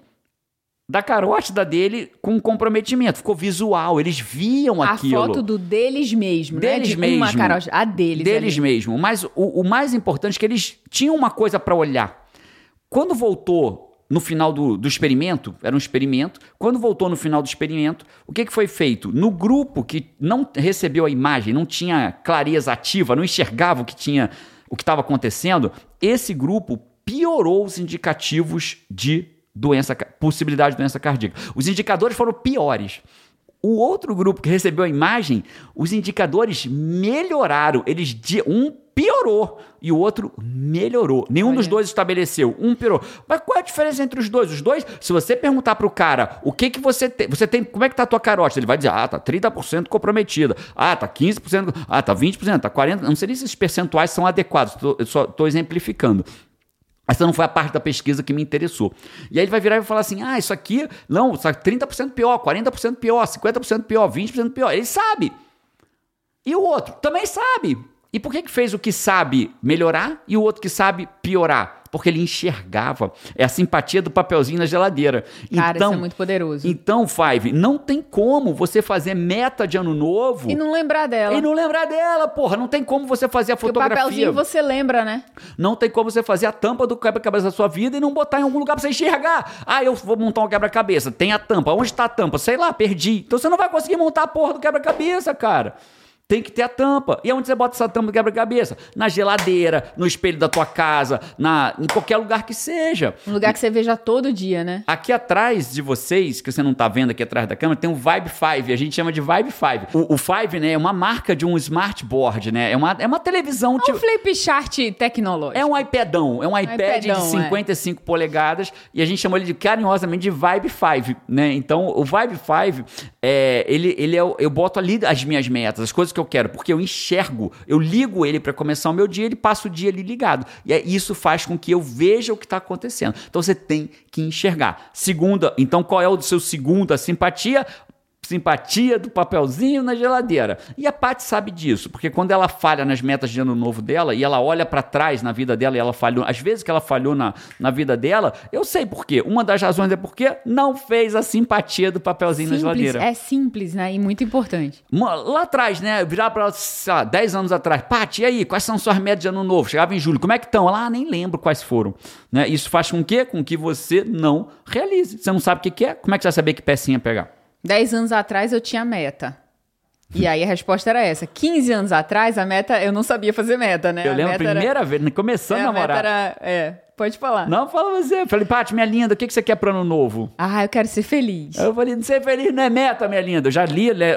da carótida dele com comprometimento. Ficou visual, eles viam A aquilo. foto do deles mesmo, né? Deles De uma mesmo. carótida. A deles. Deles ali. mesmo. Mas o, o mais importante é que eles tinham uma coisa para olhar. Quando voltou no final do, do experimento, era um experimento, quando voltou no final do experimento, o que, que foi feito? No grupo que não recebeu a imagem, não tinha clareza ativa, não enxergava o que tinha, o que estava acontecendo, esse grupo piorou os indicativos de doença, possibilidade de doença cardíaca. Os indicadores foram piores. O outro grupo que recebeu a imagem, os indicadores melhoraram. Eles di- um piorou e o outro melhorou. Nenhum dos Olha. dois estabeleceu. Um piorou. Mas qual é a diferença entre os dois? Os dois, se você perguntar pro cara, o que que você tem, você tem, como é que tá a tua carótida? Ele vai dizer: "Ah, tá 30% comprometida. Ah, tá 15%, ah, tá 20%, tá 40%". Não sei nem se esses percentuais são adequados. Tô- eu só tô exemplificando. Essa não foi a parte da pesquisa que me interessou. E aí ele vai virar e vai falar assim: ah, isso aqui, não, isso aqui 30% pior, 40% pior, 50% pior, 20% pior. Ele sabe. E o outro também sabe. E por que, que fez o que sabe melhorar e o outro que sabe piorar? Porque ele enxergava. É a simpatia do papelzinho na geladeira. Cara, então, isso é muito poderoso. então, Five, não tem como você fazer meta de ano novo E não lembrar dela. e não lembrar dela, porra. Não tem como você fazer a Porque o fotografia. papelzinho você lembra, né? Não tem como você fazer a tampa do quebra-cabeça da sua vida e não botar em algum lugar pra você enxergar. Ah, eu vou montar um quebra-cabeça. Tem a tampa. Onde tá a tampa? Sei lá, perdi. Então você não vai conseguir montar a porra do quebra-cabeça, cara. Tem que ter a tampa. E onde você bota essa tampa quebra-cabeça? Na geladeira, no espelho da tua casa, na, em qualquer lugar que seja. Um lugar que você veja todo dia, né? Aqui atrás de vocês, que você não tá vendo aqui atrás da câmera, tem um Vibe 5. A gente chama de Vibe 5. O, o 5, né, é uma marca de um smartboard, né? É uma, é uma televisão... É um tipo, flip chart tecnológico. é um iPadão, é um iPad iPadão, de é. 55 polegadas e a gente chamou ele de carinhosamente de Vibe 5, né? Então, o Vibe 5, é, ele, ele é, o- eu boto ali as minhas metas, as coisas que eu quero, porque eu enxergo, eu ligo ele para começar o meu dia, ele passa o dia ali ligado. E é, isso faz com que eu veja o que está acontecendo. Então, você tem que enxergar. Segunda, então qual é o seu segundo, a simpatia? Simpatia do papelzinho na geladeira. E a Paty sabe disso, porque quando ela falha nas metas de ano novo dela e ela olha pra trás na vida dela e ela falhou, às vezes que ela falhou na, na vida dela, eu sei por quê. Uma das razões é porque não fez a simpatia do papelzinho na Simples, geladeira. é simples, né? E muito importante. Lá atrás, né? Virar pra ela, sei lá, 10 anos atrás. Paty, e aí? Quais são suas metas de ano novo? Chegava em julho. Como é que estão? Ela, ah, nem lembro quais foram. Né? Isso faz com que, com que você não realize. Você não sabe o que, que é? Como é que você vai saber que pecinha pegar? Dez anos atrás eu tinha meta. E aí a resposta era essa. 15 anos atrás, a meta, eu não sabia fazer meta, né? Eu a lembro a meta era- primeira vez, começando é, a namorar. era. É, pode falar. Não, fala você. Eu falei, Paty, minha linda, o que que você quer pro ano novo? Ah, eu quero ser feliz. Eu falei, ser feliz não é meta, minha linda. Eu já li. né,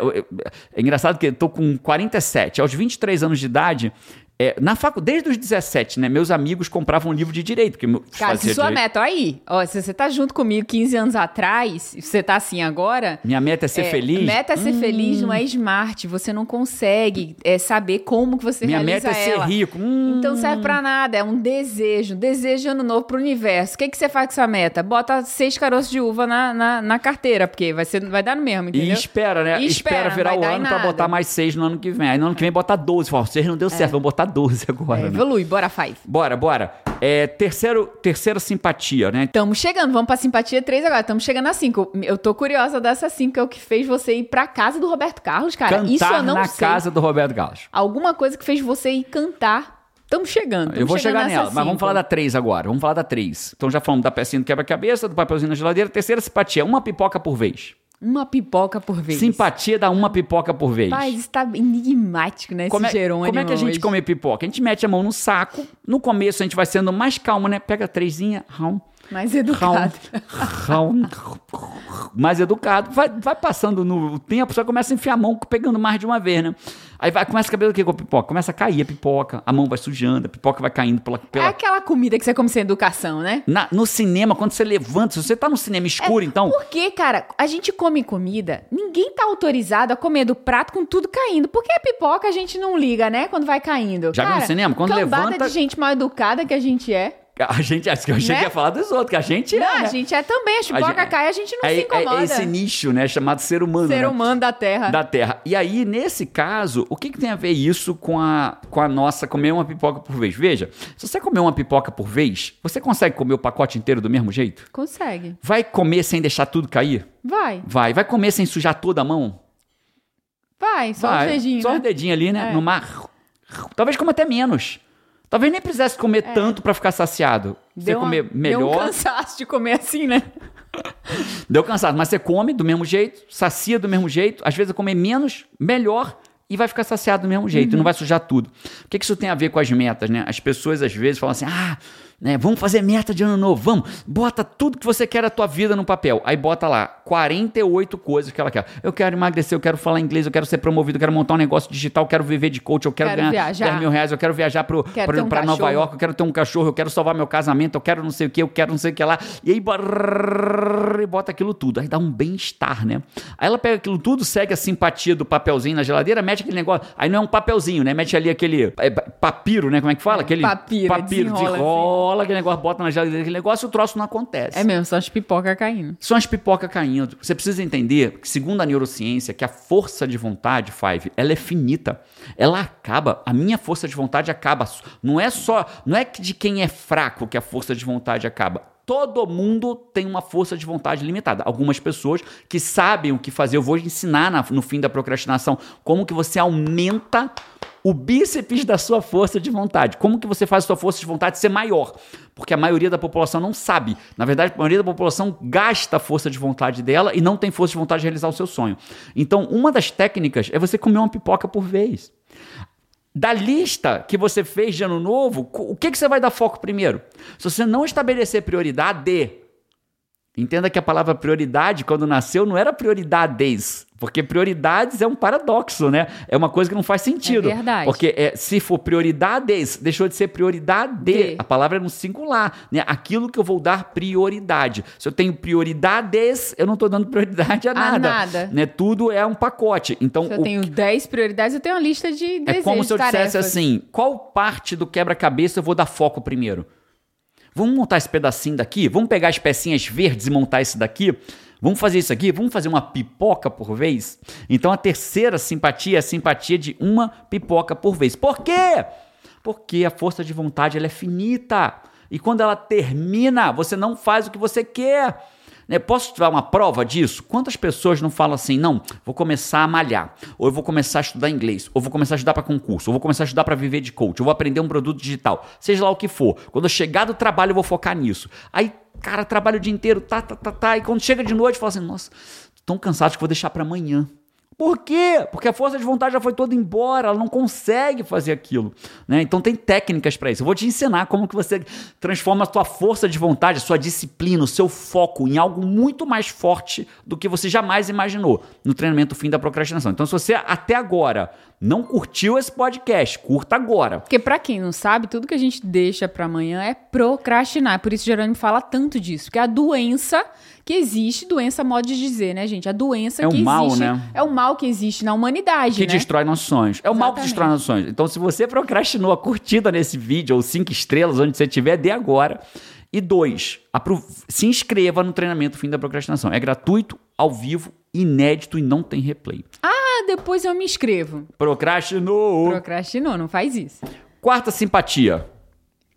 É engraçado que eu tô com 47. Aos 23 anos de idade, é, na facu, desde os 17, né? Meus amigos compravam um livro de direito. Porque Cara, fazia se sua direito. meta, ó aí, ó, se você tá junto comigo 15 anos atrás, e você tá assim agora. Minha meta é ser é, feliz. Hum. Meta é ser feliz, não é smart. Você não consegue é, saber como que você Minha realiza meta é ser ela. rico. Hum. Então serve pra nada, é um desejo, desejo de ano novo pro universo. O que, que você faz com essa meta? Bota seis caroços de uva na, na, na carteira, porque vai, ser, vai dar no mesmo, E entendeu? espera, né? E espera, espera, virar o ano pra botar mais seis no ano que vem. Aí no ano que vem botar 12. Fala, seis não deu certo, vamos botar 12 agora. É, né? evolui, bora, five. Bora, bora. É, terceiro, terceira simpatia, né? Estamos chegando, vamos pra simpatia 3 agora. Estamos chegando a 5. Eu tô curiosa dessa 5, que é o que fez você ir pra casa do Roberto Carlos, cara. Cantar Isso eu não na sei. casa do Roberto Carlos. Alguma coisa que fez você ir cantar. Estamos chegando. Eu vou tamo chegar nela, mas vamos cinco. falar da 3 agora. Vamos falar da 3. Então já falamos da pecinha do quebra-cabeça, do papelzinho na geladeira. Terceira simpatia, uma pipoca por vez. Uma pipoca por vez. Simpatia dá uma pipoca por vez. Pai, isso tá enigmático, né? Esse Como é, Jerônimo como é que a gente hoje. come pipoca? A gente mete a mão no saco. No começo a gente vai sendo mais calmo, né? Pega trezinha, raum, Mais educado. raum, mais educado. Vai, vai passando no tempo, você começa a enfiar a mão pegando mais de uma vez, né? Aí vai, começa a caber o que com a pipoca? Começa a cair a pipoca, a mão vai sujando, a pipoca vai caindo pela... É pela... aquela comida que você come sem educação, né? Na- no cinema, quando você levanta, se você tá no cinema escuro, então... Porque, cara, a gente come comida, ninguém tá autorizado a comer do prato com tudo caindo. Porque a pipoca a gente não liga, né? Quando vai caindo. Já viu cara, no cinema? Quando levanta- de gente mal educada que a gente é. [LAUGHS] A gente, acho que eu achei Né? que ia falar dos outros, que a gente é, não, né? a gente é também. A gente- cai, a gente não é, se é- incomoda. é esse nicho, né? Chamado ser humano, Ser né? humano da Terra. da Terra. E aí, nesse caso, o que, que tem a ver isso com a, com a nossa comer uma pipoca por vez? Veja, se você comer uma pipoca por vez, você consegue comer o pacote inteiro do mesmo jeito? Consegue. Vai comer sem deixar tudo cair? Vai. Vai. Vai comer sem sujar toda a mão? Vai, só Vai. os dedinhos. Só né? os dedinhos ali, né? É. No mar. Talvez coma até menos. Talvez nem precisasse comer tanto pra ficar saciado. Você É. Deu uma- comer Deu um melhor. cansaço de comer assim, né? [LAUGHS] Deu cansado, mas você come do mesmo jeito, sacia do mesmo jeito, às vezes comer menos, melhor e vai ficar saciado do mesmo jeito, Uhum. não vai sujar tudo. O que, que isso tem a ver com as metas, né? As pessoas às vezes falam assim: ah, né, vamos fazer meta de ano novo, vamos, bota tudo que você quer da tua vida no papel. Aí bota lá 48 coisas que ela quer. Eu quero emagrecer, eu quero falar inglês, eu quero ser promovido, eu quero montar um negócio digital, eu quero viver de coach, eu quero, Quero ganhar viajar. 10 mil reais, eu quero viajar ter um pra Nova cachorro. York, eu quero ter um cachorro, eu quero salvar meu casamento, eu quero não sei o que, eu quero não sei o que lá. E aí brrr, e bota aquilo tudo. Aí dá um bem-estar, né? Aí ela pega aquilo tudo, segue a simpatia do papelzinho na geladeira, mete aquele negócio. Aí não é um papelzinho, né? Mete ali aquele é, papiro, né? Como é que fala? Aquele papiro, papiro, desenrola desenrola, aquele negócio, bota na geladeira, aquele negócio, o troço não acontece. É mesmo, só as pipoca caindo. São as pipocas caindo. Você precisa entender que, segundo a neurociência, que a força de vontade, Five, ela é finita. Ela acaba. A minha força de vontade acaba. Não é só. Não é que de quem é fraco que a força de vontade acaba. Todo mundo tem uma força de vontade limitada. Algumas pessoas que sabem o que fazer. Eu vou ensinar na- no fim da procrastinação como que você aumenta o bíceps da sua força de vontade. Como que você faz a sua força de vontade ser maior? Porque a maioria da população não sabe. Na verdade, a maioria da população gasta a força de vontade dela e não tem força de vontade de realizar o seu sonho. Então, uma das técnicas é você comer uma pipoca por vez. Da lista que você fez de ano novo, o que, que você vai dar foco primeiro? Se você não estabelecer prioridade, entenda que a palavra prioridade, quando nasceu, não era prioridades, porque prioridades é um paradoxo, né? É uma coisa que não faz sentido. É verdade. Porque é, se for prioridades, deixou de ser prioridade. De. A palavra é no singular, né? Aquilo que eu vou dar prioridade. Se eu tenho prioridades, eu não estou dando prioridade a nada. nada. Né? Tudo é um pacote. Então, Se eu o tenho 10 prioridades, eu tenho uma lista de é desejos, como se eu dissesse tarefas. assim: qual parte do quebra-cabeça eu vou dar foco primeiro? Vamos montar esse pedacinho daqui? Vamos pegar as pecinhas verdes e montar esse daqui? Vamos fazer isso aqui? Vamos fazer uma pipoca por vez? Então a terceira simpatia é a simpatia de uma pipoca por vez. Por quê? Porque a força de vontade ela é finita. E quando ela termina, você não faz o que você quer. Né, Posso dar uma prova disso? Quantas pessoas não falam assim, não, vou começar a malhar, ou eu vou começar a estudar inglês, ou vou começar a estudar para concurso, ou vou começar a estudar para viver de coach, ou vou aprender um produto digital, seja lá o que for. Quando eu chegar do trabalho, eu vou focar nisso. Aí, cara, trabalho o dia inteiro, tá, tá, tá, tá, e quando chega de noite, fala assim, nossa, tô tão cansado que vou deixar para amanhã. Por quê? Porque a força de vontade já foi toda embora, ela não consegue fazer aquilo. Né? Então tem técnicas para isso. Eu vou te ensinar como que você transforma a sua força de vontade, a sua disciplina, o seu foco em algo muito mais forte do que você jamais imaginou no treinamento Fim da Procrastinação. Então se você até agora não curtiu esse podcast, curta agora. Porque pra quem não sabe, tudo que a gente deixa pra amanhã é procrastinar. Por isso Jerônimo fala tanto disso. Porque a doença que existe, doença modo de dizer, né, gente? A doença É que o mal, existe né? é o mal que existe na humanidade, que né? destrói nossos sonhos. É o mal que Exatamente. destrói nossos sonhos. Então, se você procrastinou a curtida nesse vídeo, ou cinco estrelas, onde você estiver, dê agora. E dois, se inscreva no treinamento Fim da Procrastinação. É gratuito, ao vivo, inédito e não tem replay. Ah, depois eu me inscrevo. Procrastinou! Procrastinou, não faz isso. Quarta simpatia.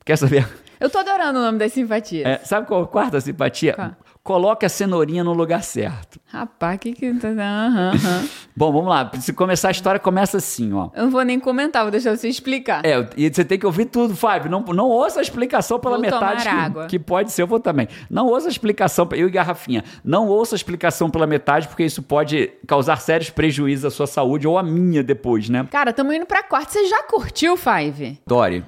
Quer saber? Eu tô adorando o nome das simpatias. É, sabe qual é a quarta simpatia? Qual? Coloque a cenourinha no lugar certo. Rapaz, que que... Aham, aham. [LAUGHS] Bom, vamos lá. Se começar a história, começa assim, ó. Eu não vou nem comentar, vou deixar você explicar. É, e você tem que ouvir tudo, Fábio. Não, não ouça a explicação pela Vou metade. tomar que- água. Que, pode ser, eu vou também. Não ouça a explicação, eu e Garrafinha. Não ouça a explicação pela metade, porque isso pode causar sérios prejuízos à sua saúde ou à minha depois, né? Cara, tamo indo pra quarta. Você já curtiu, Five? Dory.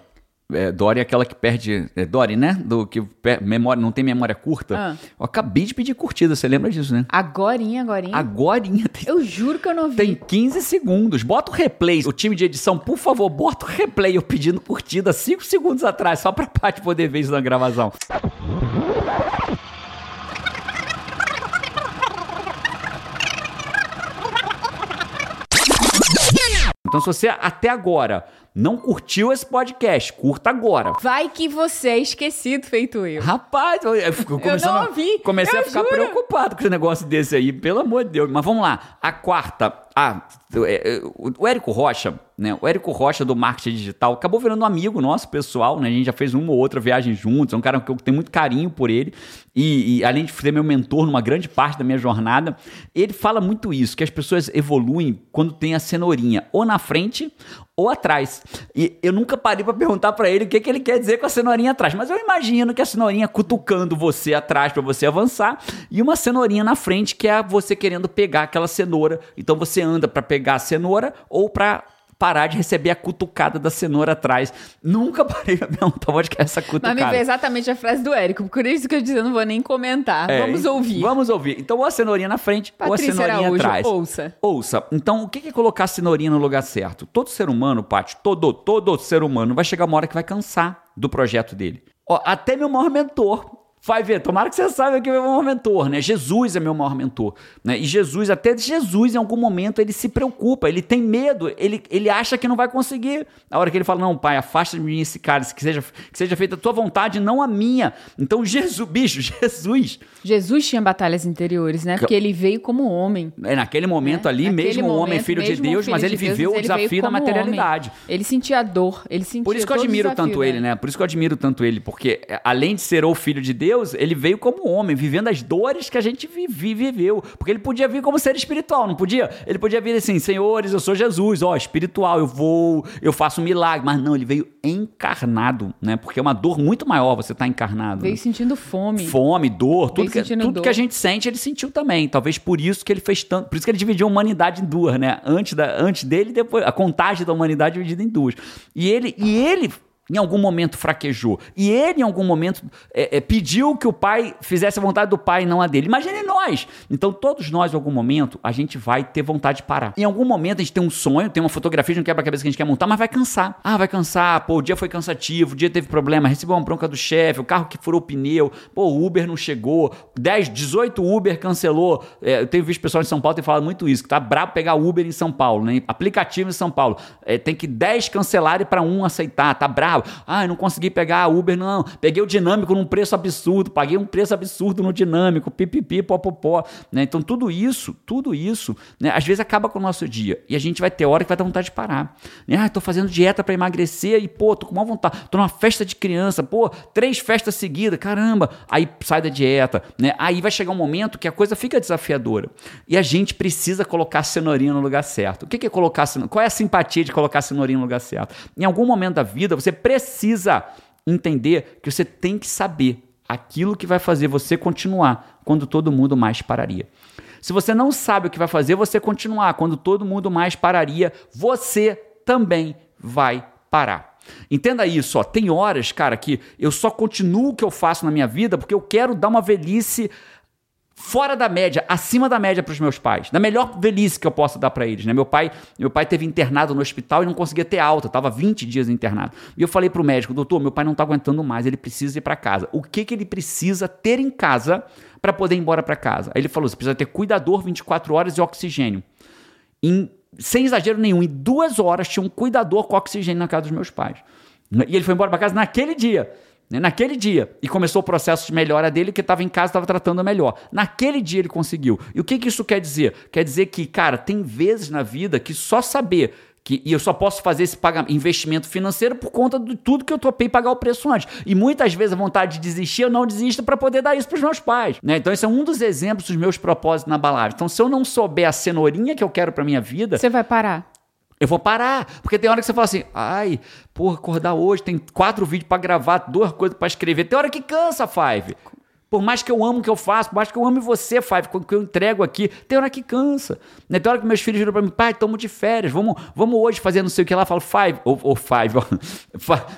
É, Dory é aquela que perde. É Dory, né? Do que per- memória, não tem memória curta. Ah. Eu acabei de pedir curtida, você lembra disso, né? Agorinha, agorinha. Agorinha tem Eu juro que eu não vi. Tem 15 segundos. Bota o replay. O time de edição, por favor, bota o replay. Eu pedindo curtida 5 segundos atrás, só pra Paty poder ver isso na gravação. Então, se você até agora não curtiu esse podcast, curta agora. Vai que você é esquecido, feito eu. Rapaz, eu, eu fico começando a- ouvi, comecei eu a ficar juro. preocupado com esse negócio desse aí, pelo amor de Deus. Mas vamos lá, a quarta. Ah, é, é, o Érico Rocha, né? O Érico Rocha do marketing digital acabou virando um amigo nosso, pessoal, né? A gente já fez uma ou outra viagem juntos, é um cara que eu tenho muito carinho por ele. E, e além de ser meu mentor numa grande parte da minha jornada, ele fala muito isso, que as pessoas evoluem quando tem a cenourinha ou na frente ou atrás. E eu nunca parei pra perguntar pra ele o que, que ele quer dizer com a cenourinha atrás, mas eu imagino que a cenourinha cutucando você atrás pra você avançar e uma cenourinha na frente que é você querendo pegar aquela cenoura. Então você anda pra pegar a cenoura ou pra parar de receber a cutucada da cenoura atrás. Nunca parei pra perguntar onde que é essa Mas cutucada. me veio exatamente a frase do Érico. Por isso que eu disse, eu não vou nem comentar. É, Vamos ouvir. Vamos ouvir. Então, ou a cenourinha na frente, ou a Patrícia cenourinha Araújo, atrás. ouça. Ouça. Então, o que é colocar a cenourinha no lugar certo? Todo ser humano, Paty, todo, todo ser humano, vai chegar uma hora que vai cansar do projeto dele. Ó, até meu maior mentor. Vai ver, tomara que você saiba que é meu maior mentor, né? Jesus é meu maior mentor, né? E Jesus, até Jesus, em algum momento, ele se preocupa, ele tem medo, ele, ele acha que não vai conseguir. A hora que ele fala, não, pai, afasta de mim esse cálice, que seja, que seja feita a tua vontade, não a minha. Então, Jesus, bicho, [LAUGHS] Jesus, Jesus tinha batalhas interiores, né? Porque ele veio como homem. É, naquele momento né? ali, Naquele mesmo um homem, momento, filho de mesmo um Deus, filho mas ele de Deus, viveu o ele veio desafio da materialidade. homem. Ele sentia dor, ele sentia Por isso que eu o admiro desafio, tanto ele, né? Por isso que eu admiro tanto ele, porque é, além de ser o filho de Deus, Deus, ele veio como homem, vivendo as dores que a gente vive, viveu. Porque ele podia vir como ser espiritual, não podia? Ele podia vir assim, senhores, eu sou Jesus, ó, espiritual, eu vou, eu faço um milagre. Mas não, ele veio encarnado, né? Porque é uma dor muito maior você estar tá encarnado. Veio né? sentindo fome. Fome, dor, tudo, que, tudo dor. que a gente sente, ele sentiu também. Talvez por isso que ele fez tanto. Por isso que ele dividiu a humanidade em duas, né? Antes, da, antes dele e depois. A contagem da humanidade dividida em duas. E ele, e ele em algum momento fraquejou. E ele, em algum momento, é, é, pediu que o pai fizesse a vontade do pai e não a dele. Imagine nós! Então, todos nós, em algum momento, a gente vai ter vontade de parar. Em algum momento, a gente tem um sonho, tem uma fotografia de um quebra-cabeça que a gente quer montar, mas vai cansar. Ah, vai cansar. Pô, o dia foi cansativo, o dia teve problema, recebeu uma bronca do chefe, o carro que furou o pneu, pô, o Uber não chegou, 10, 18 Uber cancelou. É, eu tenho visto pessoal em São Paulo ter falado muito isso, que tá brabo pegar Uber em São Paulo, né? Aplicativo em São Paulo. É, tem que 10 cancelarem para um aceitar, tá brabo Ah, não consegui pegar a Uber, não. Peguei o dinâmico num preço absurdo, paguei um preço absurdo no dinâmico, pipipi, popopó. Né? Então, tudo isso, tudo isso, né? às vezes acaba com o nosso dia. E a gente vai ter hora que vai dar vontade de parar. Né? Ah, tô fazendo dieta para emagrecer e, pô, tô com uma vontade. Tô numa festa de criança, pô, três festas seguidas, caramba. Aí sai da dieta, né? Aí vai chegar um momento que a coisa fica desafiadora. E a gente precisa colocar a cenourinha no lugar certo. O que é colocar? Qual é a simpatia de colocar a cenourinha no lugar certo? Em algum momento da vida, você precisa entender que você tem que saber aquilo que vai fazer você continuar quando todo mundo mais pararia. Se você não sabe o que vai fazer você continuar quando todo mundo mais pararia, você também vai parar. Entenda isso, ó. tem horas, cara, que eu só continuo o que eu faço na minha vida porque eu quero dar uma velhice fora da média, acima da média para os meus pais, na melhor velhice que eu posso dar para eles, né? Meu pai, meu pai teve internado no hospital e não conseguia ter alta, estava 20 dias internado. E eu falei para o médico, doutor, meu pai não está aguentando mais, ele precisa ir para casa. O que que ele precisa ter em casa para poder ir embora para casa? Aí ele falou, você precisa ter cuidador 24 horas e oxigênio. Em, sem exagero nenhum, em duas horas tinha um cuidador com oxigênio na casa dos meus pais. E ele foi embora para casa naquele dia. Né, naquele dia. E começou o processo de melhora dele, que estava em casa, estava tratando melhor. Naquele dia ele conseguiu. E o que, que isso quer dizer? Quer dizer que, cara, tem vezes na vida que só saber que, e eu só posso fazer esse pagamento, investimento financeiro por conta de tudo que eu topei pagar o preço antes. E muitas vezes a vontade de desistir, eu não desisto para poder dar isso para os meus pais. Né? Então, esse é um dos exemplos dos meus propósitos na balada. Então, se eu não souber a cenourinha que eu quero para minha vida. Você vai parar. Eu vou parar, porque tem hora que você fala assim, ai, porra, acordar hoje, tem quatro vídeos para gravar, duas coisas para escrever. Tem hora que cansa, Five. Por mais que eu amo o que eu faço, por mais que eu ame você, Five, que eu entrego aqui, tem hora que cansa. Né? Tem hora que meus filhos viram pra mim, pai, estamos de férias, vamos, vamos hoje fazer não sei o que lá. Falo, Five, ou, Five,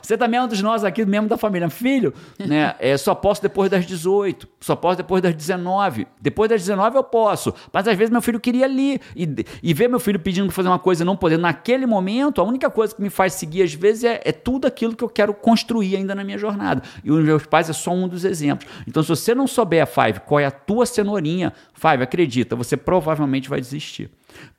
você também é um dos nós aqui, mesmo da família. Filho, né? É, só posso depois das 18, só posso depois das 19. Depois das 19 eu posso, mas às vezes meu filho queria ali e, e ver meu filho pedindo para fazer uma coisa e não poder naquele momento, a única coisa que me faz seguir às vezes é, é tudo aquilo que eu quero construir ainda na minha jornada. E os meus pais é só um dos exemplos. Então, se você você não souber, Five, qual é a tua cenourinha, Five, acredita, você provavelmente vai desistir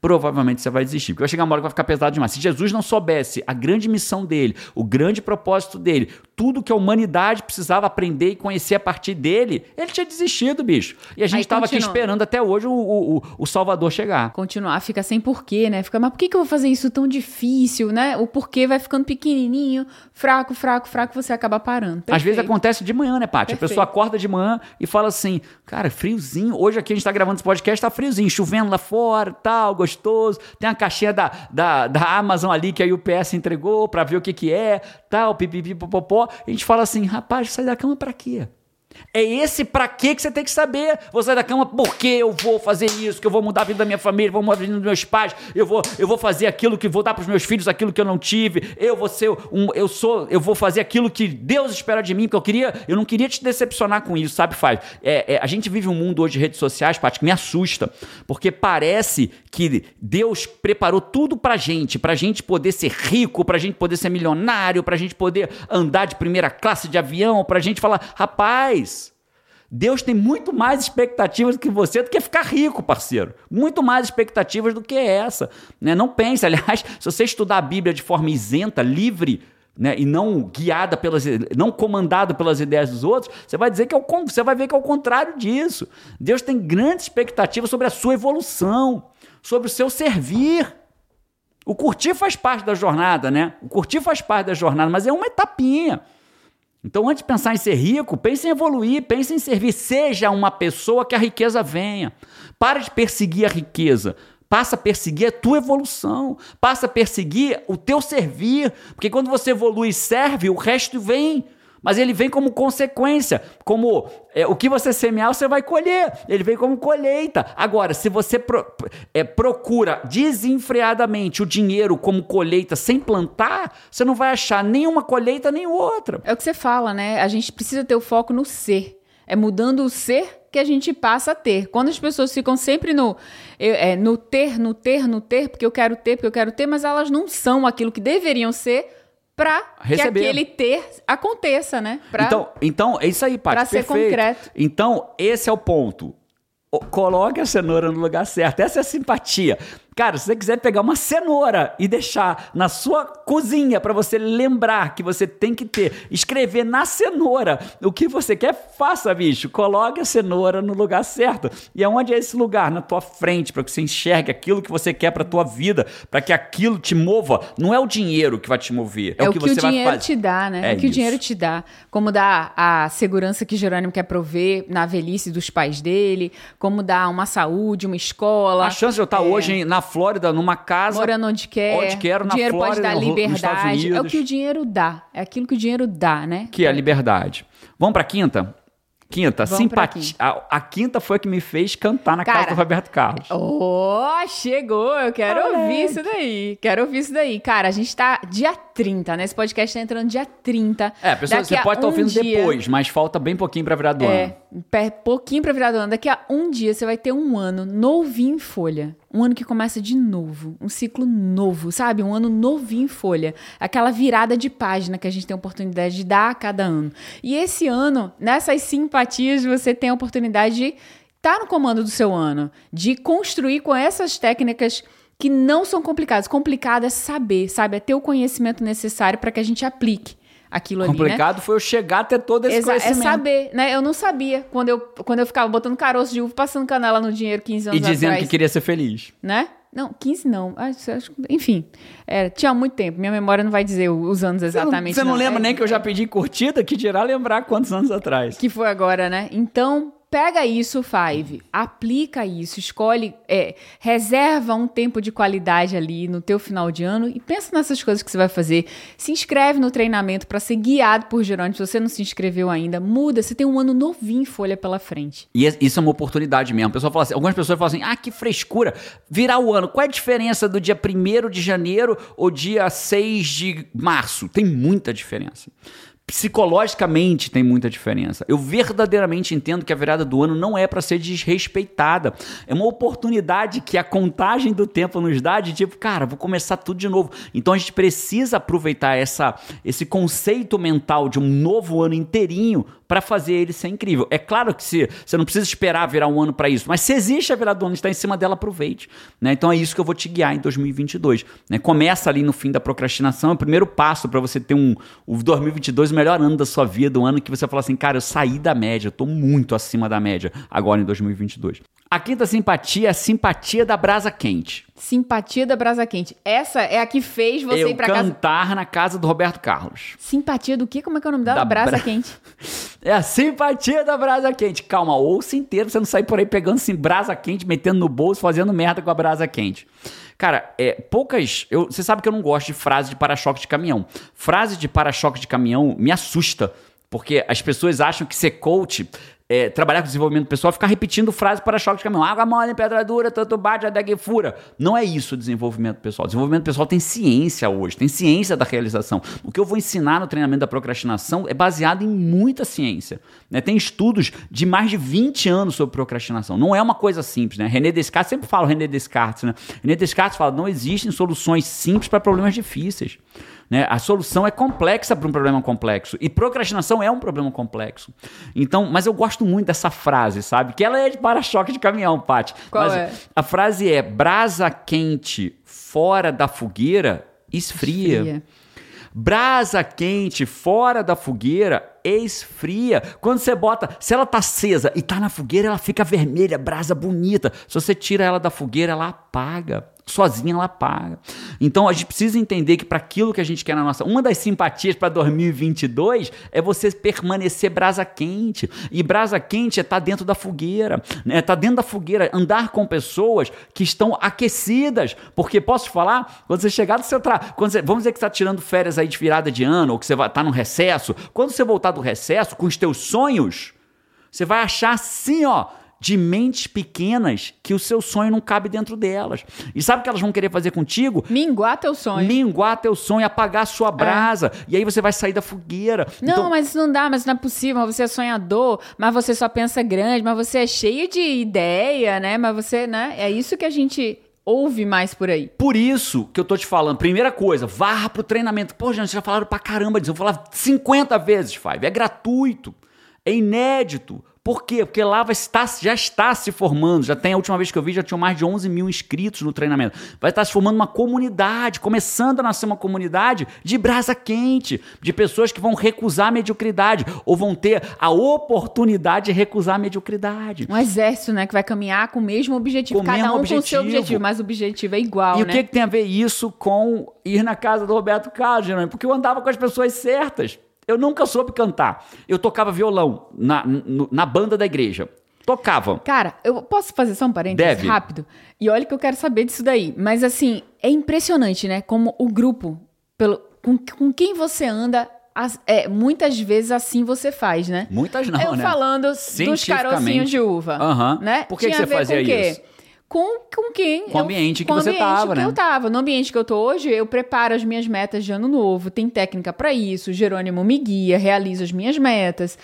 provavelmente você vai desistir. Porque vai chegar uma hora que vai ficar pesado demais. Se Jesus não soubesse a grande missão dele, o grande propósito dele, tudo que a humanidade precisava aprender e conhecer a partir dele, ele tinha desistido, bicho. E a gente estava aqui esperando até hoje o, o, o, Salvador chegar. Continuar, fica sem porquê, né? Fica, mas por que, que eu vou fazer isso tão difícil, né? O porquê vai ficando pequenininho, fraco, fraco, fraco, você acaba parando. Perfeito. Às vezes acontece de manhã, né, Paty? A pessoa acorda de manhã e fala assim, cara, friozinho. Hoje aqui a gente está gravando esse podcast, tá friozinho, chovendo lá fora, tal, gostoso. Tem a caixinha da, da, da Amazon ali que a UPS entregou para ver o que que é, tal, pipipi, popopó. A gente fala assim, rapaz, sai da cama para quê? É esse para quê que você tem que saber. Vou sair da cama porque eu vou fazer isso, que eu vou mudar a vida da minha família, vou mudar a vida dos meus pais, eu vou, eu vou fazer aquilo que vou dar para os meus filhos, aquilo que eu não tive. Eu vou ser um, eu sou, eu vou fazer aquilo que Deus espera de mim, porque eu queria, eu não queria te decepcionar com isso, sabe, Fábio? É, é, a gente vive um mundo hoje de redes sociais, Paty, que me assusta, porque parece que Deus preparou tudo pra gente, pra gente poder ser rico, pra gente poder ser milionário, pra gente poder andar de primeira classe de avião, pra gente falar, rapaz, Deus tem muito mais expectativas do que você do que ficar rico, parceiro. Muito mais expectativas do que essa. Né? Não pense, [LAUGHS] aliás, se você estudar a Bíblia de forma isenta, livre, né, e não guiada pelas, não comandado pelas ideias dos outros, você vai dizer que é o, você vai ver que é o contrário disso. Deus tem grandes expectativas sobre a sua evolução, sobre o seu servir. O curtir faz parte da jornada, né? O curtir faz parte da jornada, mas é uma etapinha. Então, antes de pensar em ser rico, pense em evoluir, pense em servir. Seja uma pessoa que a riqueza venha. Para de perseguir a riqueza. Passa a perseguir a tua evolução. Passa a perseguir o teu servir. Porque quando você evolui e serve, o resto vem. Mas ele vem como consequência, como é, o que você semear, você vai colher. Ele vem como colheita. Agora, se você pro, é, procura desenfreadamente o dinheiro como colheita sem plantar, você não vai achar nenhuma colheita nem outra. É o que você fala, né? A gente precisa ter o foco no ser. É mudando o ser que a gente passa a ter. Quando as pessoas ficam sempre no, é, no ter, no ter, no ter, porque eu quero ter, porque eu quero ter, mas elas não são aquilo que deveriam ser para que aquele ter aconteça, né? Pra, então, então, é isso aí, Paty. Para ser concreto. Então, esse é o ponto. Coloque a cenoura no lugar certo. Essa é a simpatia. Cara, se você quiser pegar uma cenoura e deixar na sua cozinha para você lembrar que você tem que ter, escrever na cenoura o que você quer, faça, bicho. Coloque a cenoura no lugar certo. E aonde é esse lugar? Na tua frente, para que você enxergue aquilo que você quer para tua vida, para que aquilo te mova. Não é o dinheiro que vai te mover, é, é o que, que você o dinheiro vai te dá, né? É, é o que isso. o dinheiro te dá. Como dá a segurança que Jerônimo quer prover na velhice dos pais dele, como dá uma saúde, uma escola. A chance de eu estar é. hoje na Flórida, numa casa. Morando onde quer. Onde quero, na dinheiro Flórida, pode dar liberdade. É o que o dinheiro dá. É aquilo que o dinheiro dá, né? Que é a liberdade. Vamos para quinta? Quinta, simpatia. A, a, quinta foi a que me fez cantar na Cara, casa do Roberto Carlos. Oh, chegou! Eu quero ouvir isso daí. Quero ouvir isso daí. Cara, a gente tá dia 30, né? Esse podcast tá entrando dia 30. É, pessoal, você pode estar um ouvindo dia... depois, mas falta bem pouquinho pra virar do é, ano. É, pouquinho pra virar do ano. Daqui a um dia você vai ter um ano novinho em folha. Um ano que começa de novo, um ciclo novo, sabe? Um ano novinho em folha. Aquela virada de página que a gente tem a oportunidade de dar a cada ano. E esse ano, nessas simpatias, você tem a oportunidade de estar tá no comando do seu ano, de construir com essas técnicas que não são complicadas. Complicado é saber, sabe? É ter o conhecimento necessário para que a gente aplique aquilo ali, Complicado né? foi eu chegar a ter todo esse Exa é conhecimento. É saber, né? Eu não sabia quando eu, quando eu ficava botando caroço de uva, passando canela no dinheiro 15 anos atrás. E dizendo atrás. que queria ser feliz. Né? Não, 15 não. Enfim, era, tinha muito tempo. Minha memória não vai dizer os anos exatamente. Você não, você não, não. lembra é, nem que eu já pedi curtida, que dirá lembrar quantos anos atrás. Que foi agora, né? Então, Pega isso, Five, aplica isso, escolhe, é, reserva um tempo de qualidade ali no teu final de ano e pensa nessas coisas que você vai fazer. Se inscreve no treinamento para ser guiado por Jerônimo. Se você não se inscreveu ainda, muda. Você tem um ano novinho em folha pela frente. E isso é uma oportunidade mesmo. Pessoal fala assim, algumas pessoas falam assim: ah, que frescura, virar o ano. Qual é a diferença do dia 1 de janeiro ou dia 6 de março? Tem muita diferença psicologicamente tem muita diferença. Eu verdadeiramente entendo que a virada do ano não é para ser desrespeitada. É uma oportunidade que a contagem do tempo nos dá de tipo, cara, vou começar tudo de novo. Então a gente precisa aproveitar essa, esse conceito mental de um novo ano inteirinho para fazer ele ser incrível. É claro que se, você não precisa esperar virar um ano para isso, mas se existe a virada do ano, está em cima dela, aproveite. Né? Então é isso que eu vou te guiar em 2022. Né? Começa ali no fim da procrastinação, é o primeiro passo para você ter um o 2022 o melhor ano da sua vida, um ano que você fala assim, cara, eu saí da média, eu tô muito acima da média agora em 2022. A quinta simpatia é a simpatia da brasa quente. Simpatia da brasa quente. Essa é a que fez você eu ir pra casa... cantar na casa do Roberto Carlos. Simpatia do quê? Como é que é o nome dela? Da brasa bra... quente. [LAUGHS] É a simpatia da brasa quente. Calma, ouça inteiro, você não sair por aí pegando assim, brasa quente, metendo no bolso, fazendo merda com a brasa quente. Cara, é, poucas. Eu, você sabe que eu não gosto de frase de para-choque de caminhão. Frase de para-choque de caminhão me assusta. Porque as pessoas acham que ser coach é, trabalhar com desenvolvimento pessoal, ficar repetindo frase para choque de caminhão. Água mole, pedra dura, tanto bate, até que fura. Não é isso o desenvolvimento pessoal. Desenvolvimento pessoal tem ciência hoje, tem ciência da realização. O que eu vou ensinar no treinamento da procrastinação é baseado em muita ciência. Né? Tem estudos de mais de 20 anos sobre procrastinação. Não é uma coisa simples. Né? René Descartes, sempre falo René Descartes, né? René Descartes fala, não existem soluções simples para problemas difíceis. Né? A solução é complexa para um problema complexo. E procrastinação é um problema complexo. Então, mas eu gosto muito dessa frase, sabe? Que ela é de para-choque de caminhão, Paty. Qual mas é? A frase é: brasa quente fora da fogueira esfria. esfria. Brasa quente fora da fogueira esfria. Quando você bota, se ela tá acesa e tá na fogueira, ela fica vermelha, brasa bonita. Se você tira ela da fogueira, ela apaga. Sozinha ela paga. Então a gente precisa entender que para aquilo que a gente quer na nossa, uma das simpatias para 2022 é você permanecer brasa quente. E brasa quente é estar tá dentro da fogueira, né? Tá dentro da fogueira, andar com pessoas que estão aquecidas, porque posso falar, quando você chegar do seu trabalho, vamos dizer que está tirando férias aí de virada de ano ou que você estar tá no recesso, quando você voltar do recesso com os teus sonhos, você vai achar assim, ó, de mentes pequenas que o seu sonho não cabe dentro delas. E sabe o que elas vão querer fazer contigo? Minguar teu sonho. Minguar teu sonho, apagar a sua brasa. É. E aí você vai sair da fogueira. Não, então... mas isso não dá, mas não é possível. Você é sonhador, mas você só pensa grande, mas você é cheio de ideia, né? Mas você, né? É isso que a gente ouve mais por aí. Por isso que eu tô te falando, primeira coisa, varra pro treinamento. Pô, gente, já falaram pra caramba disso. Eu vou falar 50 vezes, Five. É gratuito. É inédito. Por quê? Porque lá vai estar, já está se formando, já tem, a última vez que eu vi, já tinham mais de 11 mil inscritos no treinamento. Vai estar se formando uma comunidade, começando a nascer uma comunidade de brasa quente, de pessoas que vão recusar a mediocridade, ou vão ter a oportunidade de recusar a mediocridade. Um exército, né, que vai caminhar com o mesmo objetivo, com cada mesmo um objetivo. com o seu objetivo, mas o objetivo é igual, E né? o que, que tem a ver isso com ir na casa do Roberto Carlos, Porque eu andava com as pessoas certas. Eu nunca soube cantar. Eu tocava violão na, na banda da igreja. Tocava. Cara, eu posso fazer só um parênteses Deve. rápido? E olha que eu quero saber disso daí. Mas assim, é impressionante, né? Como o grupo, pelo, com, com quem você anda, as, é, muitas vezes assim você faz, né? Muitas não, eu né? falando dos carocinhos de uva. Uhum. Né? Por que, que você fazia isso? Com, com quem? Com o ambiente eu, que você estava, né? eu tava. No ambiente que eu tô hoje, eu preparo as minhas metas de ano novo. Tem técnica para isso. Jerônimo me guia, realiza as minhas metas.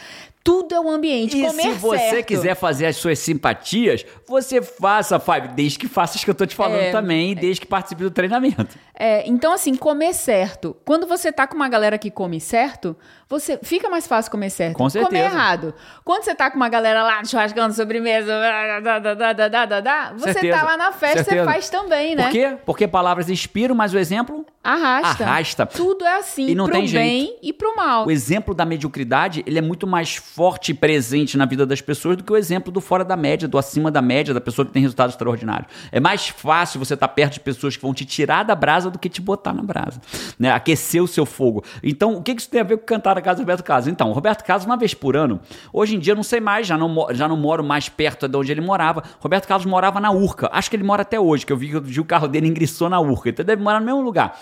Tudo é um ambiente. E se você certo. quiser fazer as suas simpatias, você faça, Fábio, desde que faça as que eu tô te falando é, também, desde que participe do treinamento. É, então, assim, comer certo. Quando você tá com uma galera que come certo, você fica mais fácil comer certo. Com certeza. Comer errado. Quando você tá com uma galera lá churrascando sobremesa, da, você certeza. tá lá na festa, certeza. você faz também, né? Por quê? Porque palavras inspiram, mas o exemplo arrasta. Arrasta. Tudo é assim, e não pro tem bem jeito. e pro mal. O exemplo da mediocridade, ele é muito mais forte e presente na vida das pessoas do que o exemplo do fora da média, do acima da média, da pessoa que tem resultados extraordinários. É mais fácil você estar tá perto de pessoas que vão te tirar da brasa do que te botar na brasa, né? Aquecer o seu fogo. Então, o que isso tem a ver com cantar na casa do Roberto Carlos? Então, o Roberto Carlos, uma vez por ano, hoje em dia, não sei mais, já não, já não moro mais perto de onde ele morava. Roberto Carlos morava na Urca. Acho que ele mora até hoje, que eu vi que o carro dele ingressou na Urca. Então, deve morar no mesmo lugar.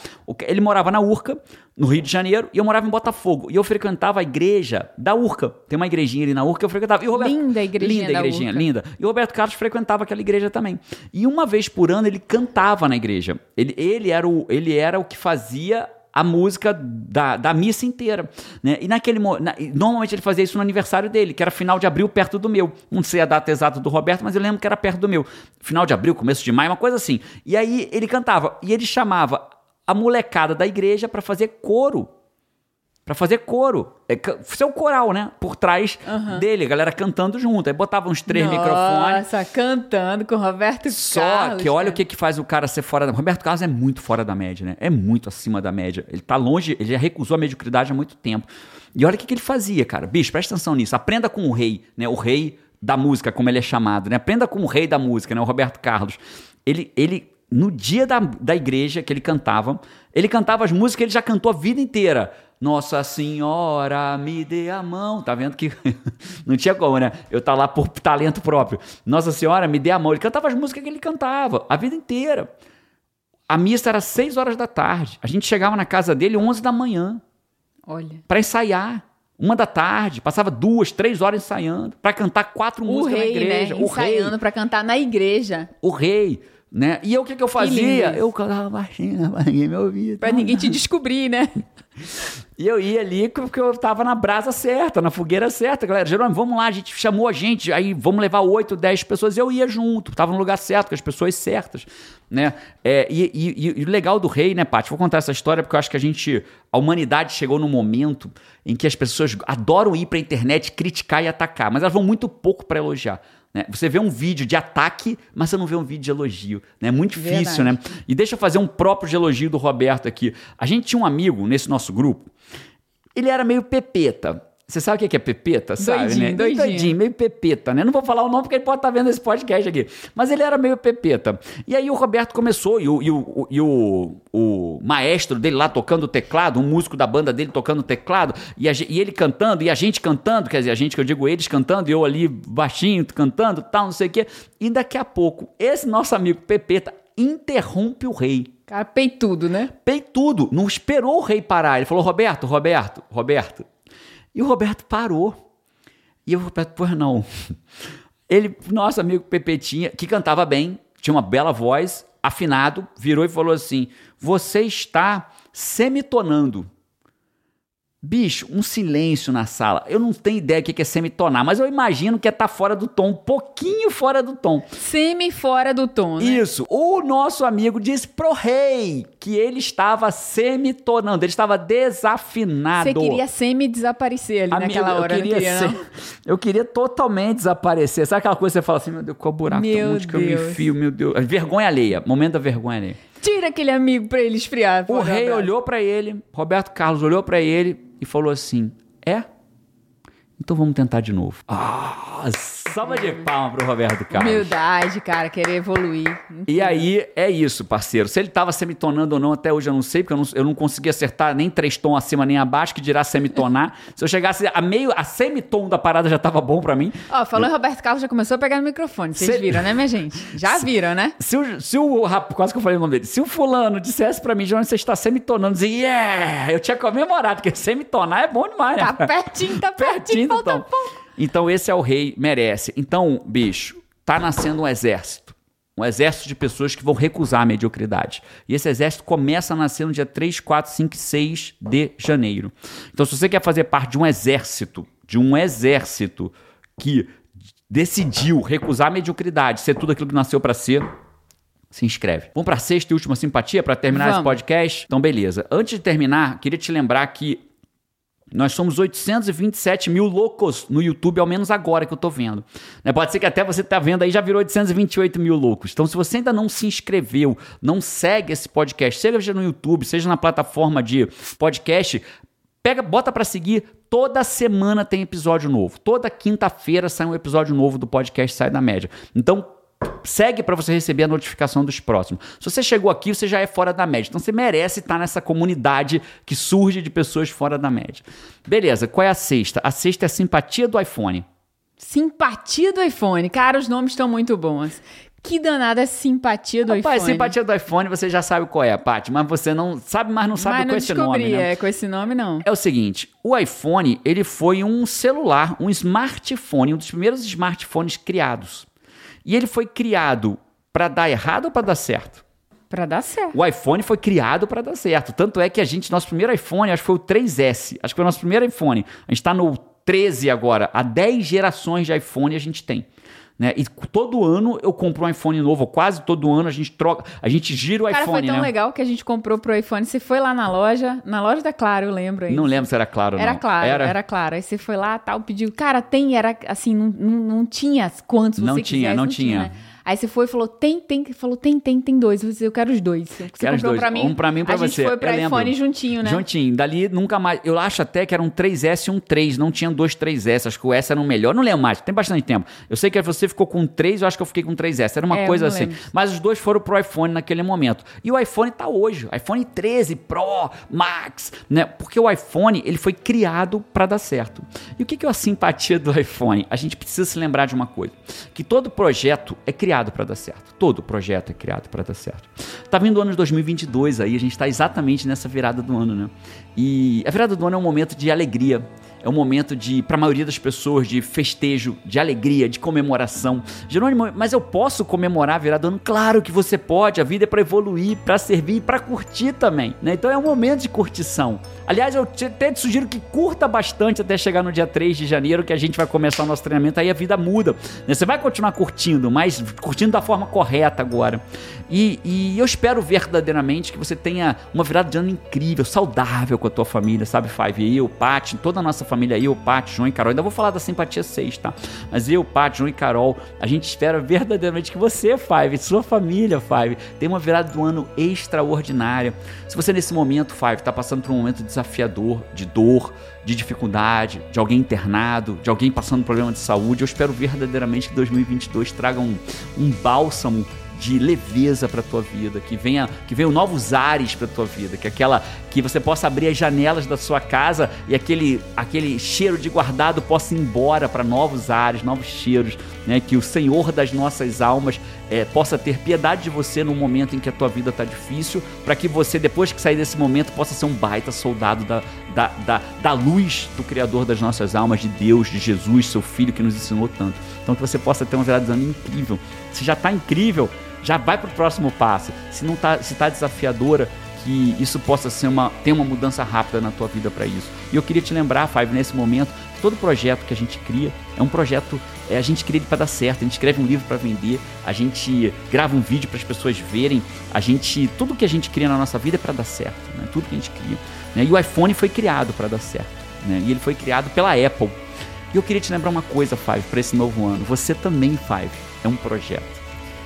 Ele morava na Urca, no Rio de Janeiro, e eu morava em Botafogo. E eu frequentava a igreja da Urca. Tem uma igrejinha ali na Urca que eu frequentava. E Roberto, linda a igrejinha Linda a igrejinha, linda. E o Roberto Carlos frequentava aquela igreja também. E uma vez por ano ele cantava na igreja. Ele, ele, era, o, ele era o que fazia a música da, da missa inteira. Né? E naquele na, normalmente ele fazia isso no aniversário dele, que era final de abril, perto do meu. Não sei a data exata do Roberto, mas eu lembro que era perto do meu. Final de abril, começo de maio, uma coisa assim. E aí ele cantava. E ele chamava a molecada da igreja para fazer coro. Para fazer coro. É, ser o coral, né? Por trás uhum. dele, a galera cantando junto. Aí botava uns três Nossa, microfones. Nossa, cantando com o Roberto Só Carlos. Só que olha o que, que faz o cara ser fora da. Roberto Carlos é muito fora da média, né? É muito acima da média. Ele tá longe, ele já recusou a mediocridade há muito tempo. E olha o que, que ele fazia, cara. Bicho, presta atenção nisso. Aprenda com o rei, né? O rei da música, como ele é chamado, né? Aprenda com o rei da música, né? O Roberto Carlos. Ele, ele no dia da, da igreja que ele cantava, ele cantava as músicas que ele já cantou a vida inteira. Nossa Senhora, me dê a mão. Tá vendo que [LAUGHS] não tinha como, né? Eu tá lá por talento próprio. Nossa Senhora, me dê a mão. Ele cantava as músicas que ele cantava a vida inteira. A missa era 6 horas da tarde. A gente chegava na casa dele 11 da manhã. Olha. Para ensaiar. Uma da tarde, passava duas, três horas ensaiando, para cantar quatro o músicas rei, na igreja. Né? Ensaiando para cantar na igreja. O rei. Né? E eu o que, que eu fazia? Que eu cantava baixinho pra ninguém me ouvir. Pra ninguém te descobrir, né? [LAUGHS] e eu ia ali porque eu tava na brasa certa, na fogueira certa. Galera, Jerônimo, vamos lá, a gente chamou a gente, aí vamos levar oito, dez pessoas. Eu ia junto, tava no lugar certo, com as pessoas certas. Né? É, e, e, e, o legal do rei, né, Paty? Vou contar essa história porque eu acho que a gente, a humanidade chegou num momento em que as pessoas adoram ir pra internet criticar e atacar, mas elas vão muito pouco para elogiar. Né? Você vê um vídeo de ataque, mas você não vê um vídeo de elogio. É né? muito difícil, Verdade. né? E deixa eu fazer um próprio de elogio do Roberto aqui. A gente tinha um amigo nesse nosso grupo, ele era meio pepeta. Você sabe o que é, pepeta, sabe? Doidinho, né? doidinho. doidinho, meio pepeta, né? Não vou falar o nome porque ele pode estar vendo esse podcast aqui. Mas ele era meio pepeta. E aí o Roberto começou, e o, e o, e o, o maestro dele lá tocando teclado, um músico da banda dele tocando teclado, e, a e ele cantando, e a gente cantando, quer dizer, a gente que eu digo eles cantando, e eu ali baixinho cantando, tal, não sei o quê. E daqui a pouco, esse nosso amigo Pepeta interrompe o rei. Cara, peitudo, né? Peitudo, não esperou o rei parar. Ele falou: Roberto, Roberto, Roberto. E o Roberto parou. E o Roberto, pois não. [LAUGHS] Ele, nosso amigo Pepetinha, que cantava bem, tinha uma bela voz, afinado, virou e falou assim: Você está semitonando. Bicho, um silêncio na sala. Eu não tenho ideia do que é semitonar, mas eu imagino que é estar fora do tom, um pouquinho fora do tom. Semi fora do tom, né? Isso. O nosso amigo disse pro rei que ele estava semitonando, ele estava desafinado. Você queria semi desaparecer ali Amigo, naquela hora, eu queria, queria, ser- eu queria totalmente desaparecer. Sabe aquela coisa que você fala assim, meu Deus, qual buraco? Meu Onde que eu me enfio, meu Deus. Vergonha alheia, momento da vergonha alheia. Tira aquele amigo pra ele esfriar. O rei olhou pra ele, Roberto Carlos olhou pra ele e falou assim: É? Então vamos tentar de novo. Ah, salva de palma pro Roberto Carlos. Humildade, cara, querer evoluir. E aí é isso, parceiro. Se ele tava semitonando ou não, até hoje eu não sei, porque eu não, eu não consegui acertar nem três tons acima nem abaixo, que dirá semitonar. [LAUGHS] Se eu chegasse a meio, a semitom da parada já tava bom pra mim. Ó, falou em Roberto Carlos, já começou a pegar no microfone. Vocês Cê- viram, né, minha gente? Já [LAUGHS] viram, né? Se o, se o rap- quase que eu falei o nome dele, se o fulano dissesse pra mim, João, você está semitonando, dizia, yeah! Eu tinha comemorado, porque semitonar é bom demais, né? Tá pertinho, tá [LAUGHS] pertinho, do falta tom. pouco. Então esse é o rei, merece. Então, bicho, tá nascendo um exército. Um exército de pessoas que vão recusar a mediocridade. E esse exército começa a nascer no dia 3, 4, 5 e 6 de janeiro. Então, se você quer fazer parte de um exército, de um exército que decidiu recusar a mediocridade, ser tudo aquilo que nasceu pra ser, se inscreve. Vamos para a sexta e última simpatia para terminar esse Vamos. podcast? Então, beleza. Antes de terminar, queria te lembrar que nós somos 827 mil loucos no YouTube, ao menos agora que eu tô vendo. Né, Pode ser que até você tá vendo aí já virou 828 mil loucos. Então, se você ainda não se inscreveu, não segue esse podcast, seja no YouTube, seja na plataforma de podcast, pega, bota pra seguir. Toda semana tem episódio novo. Toda quinta-feira sai um episódio novo do podcast Sai da Média. Então, segue pra você receber a notificação dos próximos. Se você chegou aqui, você já é fora da média. Então você merece estar nessa comunidade que surge de pessoas fora da média. Beleza, qual é a sexta? A sexta é a simpatia do iPhone. Simpatia do iPhone. Cara, os nomes estão muito bons. Que danada simpatia do Rapaz, iPhone. simpatia do iPhone você já sabe qual é, Paty, mas você não sabe, mas não sabe Mas com não esse descobri, nome, né? é, com esse nome não. É o seguinte, o iPhone, ele foi um celular, um smartphone, um dos primeiros smartphones criados. E ele foi criado para dar errado ou para dar certo? Pra dar certo. O iPhone foi criado para dar certo. Tanto é que a gente, nosso primeiro iPhone, acho que foi o 3S. Acho que foi o nosso primeiro iPhone. A gente está no 13 agora. Há 10 gerações de iPhone a gente tem. Né? E todo ano eu compro um iPhone novo, quase todo ano a gente troca, a gente gira o Cara, iPhone, foi tão né? legal que a gente comprou pro iPhone. Você foi lá na loja, na loja da Claro, eu lembro aí. Não lembro se era claro Era não. claro, era? claro. Aí você foi lá, tal, pediu. Cara, tem, era assim, não, não, não tinha quantos Não você tinha, quisesse, não tinha. né? Aí você foi e falou, tem, tem, falou, tem, tem, tem dois. Eu, disse, eu quero os dois. Você Quero os comprou dois. pra mim. Um pra mim e pra a você. gente foi pra Eu lembro. iPhone juntinho, né? Juntinho. Dali nunca mais. Eu acho até que era um 3S e um 3. Não tinha dois 3S. Acho que o S era o melhor. Não lembro mais. Tem bastante tempo. Eu sei que você ficou com 3, eu acho que eu fiquei com 3S. Era uma É, coisa assim. lembro. Mas os dois foram pro iPhone naquele momento. E o iPhone tá hoje. iPhone 13 Pro, Max, né? Porque o iPhone, ele foi criado para dar certo. E o que que é a simpatia do iPhone? A gente precisa se lembrar de uma coisa, que todo projeto é criado para dar certo. Todo projeto é criado para dar certo. Tá vindo o ano de 2022 aí, a gente tá exatamente nessa virada do ano, né? E a virada do ano é um momento de alegria, é um momento de, para a maioria das pessoas, de festejo, de alegria, de comemoração. Jerônimo, mas eu posso comemorar a virada do ano? Claro que você pode. A vida é para evoluir, para servir e para curtir também, né? Então é um momento de curtição. Aliás, eu até te sugiro que curta bastante até chegar no dia 3 de janeiro, que a gente vai começar o nosso treinamento. Aí a vida muda. né? Você vai continuar curtindo, mas curtindo da forma correta agora. E, e eu espero verdadeiramente que você tenha uma virada de ano incrível, saudável com a tua família, sabe, Five? Eu, Paty, toda a nossa família, eu, Paty, João e Carol. Ainda vou falar da simpatia 6, tá? Mas eu, Paty, João e Carol, a gente espera verdadeiramente que você, Five, sua família, Five, tenha uma virada do ano extraordinária. Se você nesse momento, Five, está passando por um momento desafiador, de dor, de dificuldade, de alguém internado, de alguém passando por problema de saúde, eu espero verdadeiramente que 2022 traga um, um bálsamo de leveza para tua vida, que venha que venham novos ares para tua vida, que aquela que você possa abrir as janelas da sua casa e aquele aquele cheiro de guardado possa ir embora para novos ares, novos cheiros, né? Que o Senhor das nossas almas é, possa ter piedade de você no momento em que a tua vida está difícil, para que você depois que sair desse momento possa ser um baita soldado da, da, da, da luz do Criador das nossas almas, de Deus, de Jesus, seu Filho que nos ensinou tanto. Então que você possa ter uma virada de ano incrível. Se já está incrível, já vai para o próximo passo. Se não tá, se tá desafiadora, que isso possa ser uma ter uma mudança rápida na tua vida para isso. E eu queria te lembrar, Five, nesse momento, todo projeto que a gente cria é um projeto, é, a gente cria ele para dar certo, a gente escreve um livro para vender, a gente grava um vídeo para as pessoas verem, a gente tudo que a gente cria na nossa vida é para dar certo, né? Tudo que a gente cria. Né? E o iPhone foi criado para dar certo, né? E ele foi criado pela Apple. E eu queria te lembrar uma coisa, Five, para esse novo ano. Você também, Five, é um projeto.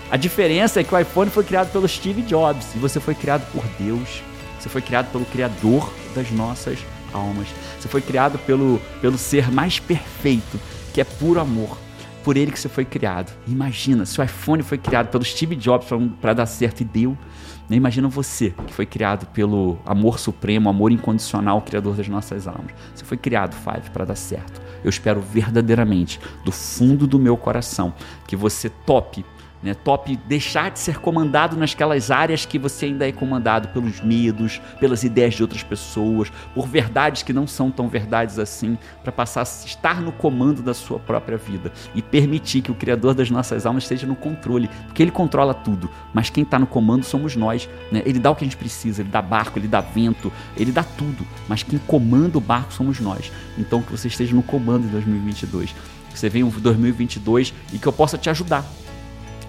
A diferença é que o iPhone foi criado pelo Steve Jobs e você foi criado por Deus. Você foi criado pelo Criador das nossas almas. Você foi criado pelo, pelo ser mais perfeito, que é puro amor. Por ele que você foi criado. Imagina, se o iPhone foi criado pelo Steve Jobs para dar certo e deu. Né? Imagina você, que foi criado pelo amor supremo, amor incondicional, Criador das nossas almas. Você foi criado, Five, para dar certo. Eu espero verdadeiramente, do fundo do meu coração, que você tope né? Top deixar de ser comandado nasquelas áreas que você ainda é comandado pelos medos, pelas ideias de outras pessoas, por verdades que não são tão verdades assim, para passar a estar no comando da sua própria vida e permitir que o Criador das nossas almas esteja no controle, porque Ele controla tudo, mas quem está no comando somos nós. Né? Ele dá o que a gente precisa, Ele dá barco, Ele dá vento, Ele dá tudo, mas quem comanda o barco somos nós. Então que você esteja no comando em 2022, que você venha em 2022 e que eu possa te ajudar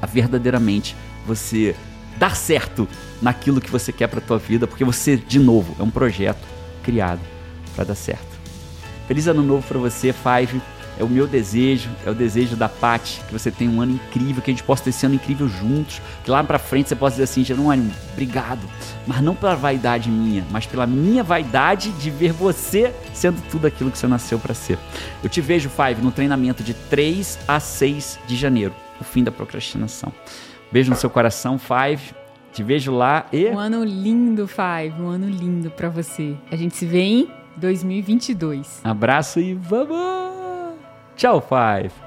a verdadeiramente você dar certo naquilo que você quer para tua vida, porque você, de novo, é um projeto criado para dar certo. Feliz ano novo para você, Five. É o meu desejo, é o desejo da Paty, que você tenha um ano incrível, que a gente possa ter esse ano incrível juntos, que lá para frente você possa dizer assim, Jerônimo, obrigado, mas não pela vaidade minha, mas pela minha vaidade de ver você sendo tudo aquilo que você nasceu para ser. Eu te vejo, Five, no treinamento de 3 a 6 de janeiro o fim da procrastinação. Beijo no seu coração, Five. Te vejo lá e. Um ano lindo, Five. Um ano lindo para você. A gente se vê em 2022. Abraço e vamos! Tchau, Five.